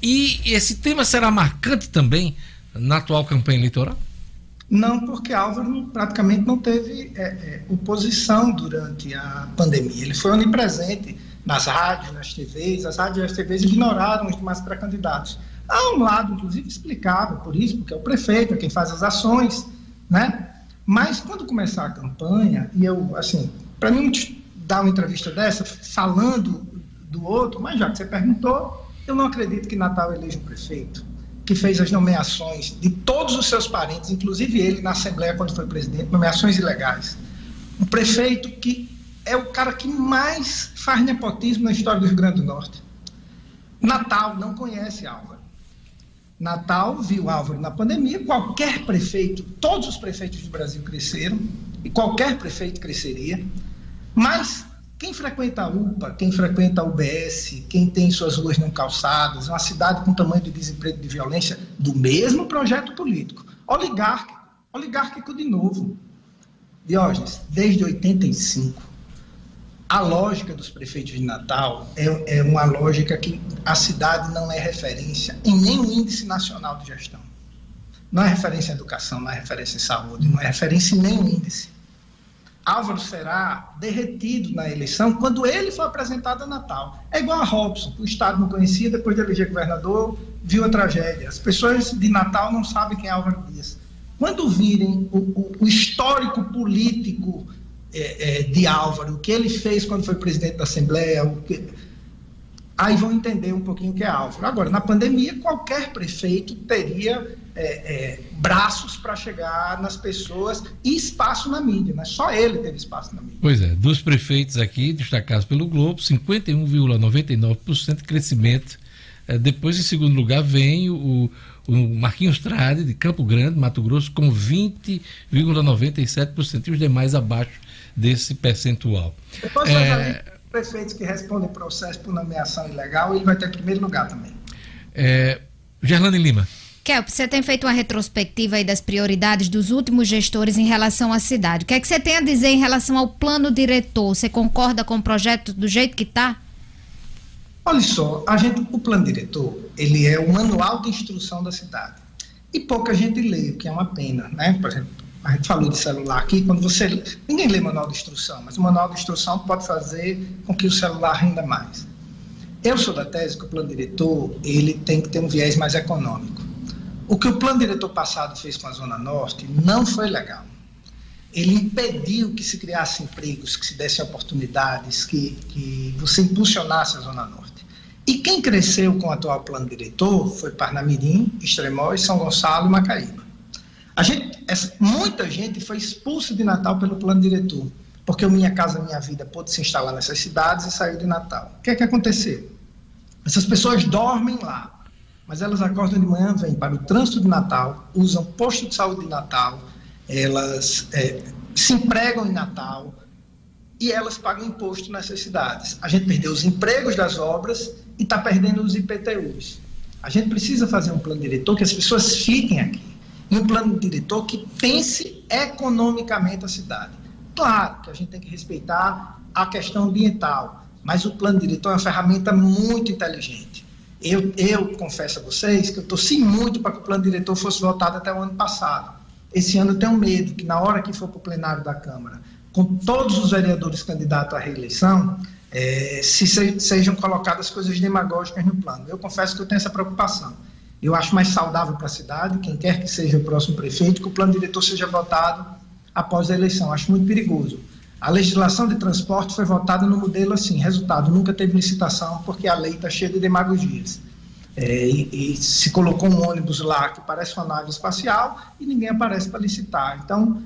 E esse tema será marcante também na atual campanha eleitoral? Não, porque Álvaro praticamente não teve é, é, oposição durante a pandemia. Ele foi onipresente nas rádios, nas TVs. As rádios e as TVs ignoraram os demais pré-candidatos. Há um lado, inclusive, explicável por isso, porque é o prefeito, é quem faz as ações, né? Mas quando começar a campanha, e eu, assim, para mim dar uma entrevista dessa, falando do outro, mas já que você perguntou, eu não acredito que Natal eleja um prefeito que fez as nomeações de todos os seus parentes, inclusive ele na Assembleia quando foi presidente, nomeações ilegais. Um prefeito que é o cara que mais faz nepotismo na história do Rio Grande do Norte. Natal não conhece Álvaro. Natal viu Álvaro na pandemia, qualquer prefeito, todos os prefeitos do Brasil cresceram, e qualquer prefeito cresceria, mas quem frequenta a UPA, quem frequenta a UBS, quem tem suas ruas não calçadas, uma cidade com tamanho de desemprego e de violência, do mesmo projeto político, oligárquico, oligárquico de novo. Diógenes, desde 85, a lógica dos prefeitos de Natal é, é, uma lógica que a cidade não é referência em nenhum índice nacional de gestão. Não é referência em educação, não é referência em saúde, não é referência em nenhum índice. Álvaro será derretido na eleição quando ele for apresentado a Natal. É igual a Robson, o Estado não conhecia, depois de eleger governador, viu a tragédia. As pessoas de Natal não sabem quem é Álvaro Dias. Quando virem o, o, o histórico político é, é, de Álvaro, o que ele fez quando foi presidente da Assembleia, que... aí vão entender um pouquinho o que é Álvaro. Agora, na pandemia, qualquer prefeito teria é, é braços para chegar nas pessoas e espaço na mídia, né? só ele teve espaço na mídia. Pois é, dos prefeitos aqui, destacados pelo Globo, 51,99% de crescimento. É, depois, em segundo lugar, vem o, o Marquinhos Trade, de Campo Grande, Mato Grosso, com 20,97% e os demais abaixo desse percentual. Depois é, prefeitos que respondem processo por nomeação ilegal, ele vai ter primeiro lugar também. É, Gerlane Lima. Kelp, você tem feito uma retrospectiva aí das prioridades dos últimos gestores em relação à cidade. O que é que você tem a dizer em relação ao plano diretor? Você concorda com o projeto do jeito que está? Olha só, a gente, o plano diretor, ele é o manual de instrução da cidade. E pouca gente lê, o que é uma pena, né? Por exemplo, a gente falou de celular aqui, quando você. Ninguém lê manual de instrução, mas o manual de instrução pode fazer com que o celular renda mais. Eu sou da tese que o plano diretor ele tem que ter um viés mais econômico. O que o plano diretor passado fez com a Zona Norte não foi legal. Ele impediu que se criassem empregos, que se dessem oportunidades, que, que você impulsionasse a Zona Norte. E quem cresceu com o atual plano diretor foi Parnamirim, Extremóis, São Gonçalo e Macaíba. A gente, essa, muita gente foi expulsa de Natal pelo plano diretor, porque o Minha Casa Minha Vida pôde se instalar nessas cidades e saiu de Natal. O que é que aconteceu? Essas pessoas dormem lá, mas elas acordam de manhã, vêm para o trânsito de Natal, usam posto de saúde de Natal, elas é, se empregam em Natal e elas pagam imposto nessas cidades. A gente perdeu os empregos das obras e está perdendo os IPTUs. A gente precisa fazer um plano diretor que as pessoas fiquem aqui e um plano diretor que pense economicamente a cidade. Claro que a gente tem que respeitar a questão ambiental, Mas o plano diretor é uma ferramenta muito inteligente. Eu, eu confesso a vocês que eu torci muito para que o plano diretor fosse votado até o ano passado. Esse ano eu tenho medo que na hora que for para o plenário da Câmara, com todos os vereadores candidatos à reeleição, é, se se, sejam colocadas coisas demagógicas no plano. Eu confesso que eu tenho essa preocupação. Eu acho mais saudável para a cidade, quem quer que seja o próximo prefeito, que o plano diretor seja votado após a eleição. Acho muito perigoso. A legislação de transporte foi votada no modelo assim, resultado, nunca teve licitação, porque a lei está cheia de demagogias. É, e, e, se colocou um ônibus lá que parece uma nave espacial e ninguém aparece para licitar. Então,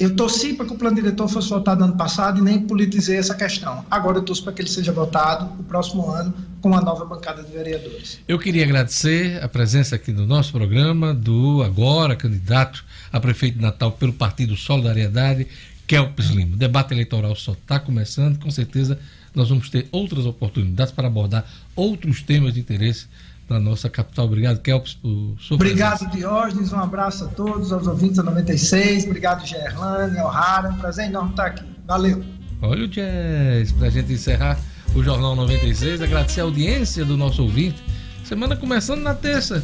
eu torci para que o plano diretor fosse votado ano passado e nem politizei essa questão. Agora eu torço para que ele seja votado no próximo ano com a nova bancada de vereadores. Eu queria agradecer a presença aqui no nosso programa do agora candidato a prefeito de Natal pelo Partido Solidariedade, Kelps Lima. O debate eleitoral só está começando, com certeza nós vamos ter outras oportunidades para abordar outros temas de interesse na nossa capital. Obrigado, Kelps, por sua Obrigado, presença. Diógenes. Um abraço a todos, aos ouvintes da 96. Obrigado, Gerlane, O'Hara. Um prazer enorme estar aqui. Valeu. Olha o jazz, para a gente encerrar o Jornal 96. Agradecer a audiência do nosso ouvinte. Semana começando na terça.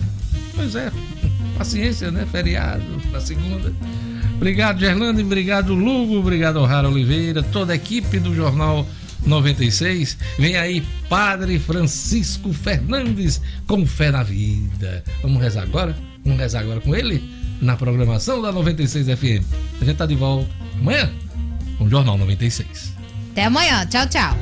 Pois é, paciência, né? Feriado na segunda. Obrigado, Gerlane. Obrigado, Lugo. Obrigado, O'Hara Oliveira. Toda a equipe do Jornal 96. Vem aí, Padre Francisco Fernandes, com fé na vida. Vamos rezar agora? Vamos rezar agora com ele? Na programação da 96 FM. A gente tá de volta amanhã com o Jornal 96. Até amanhã. Tchau, tchau.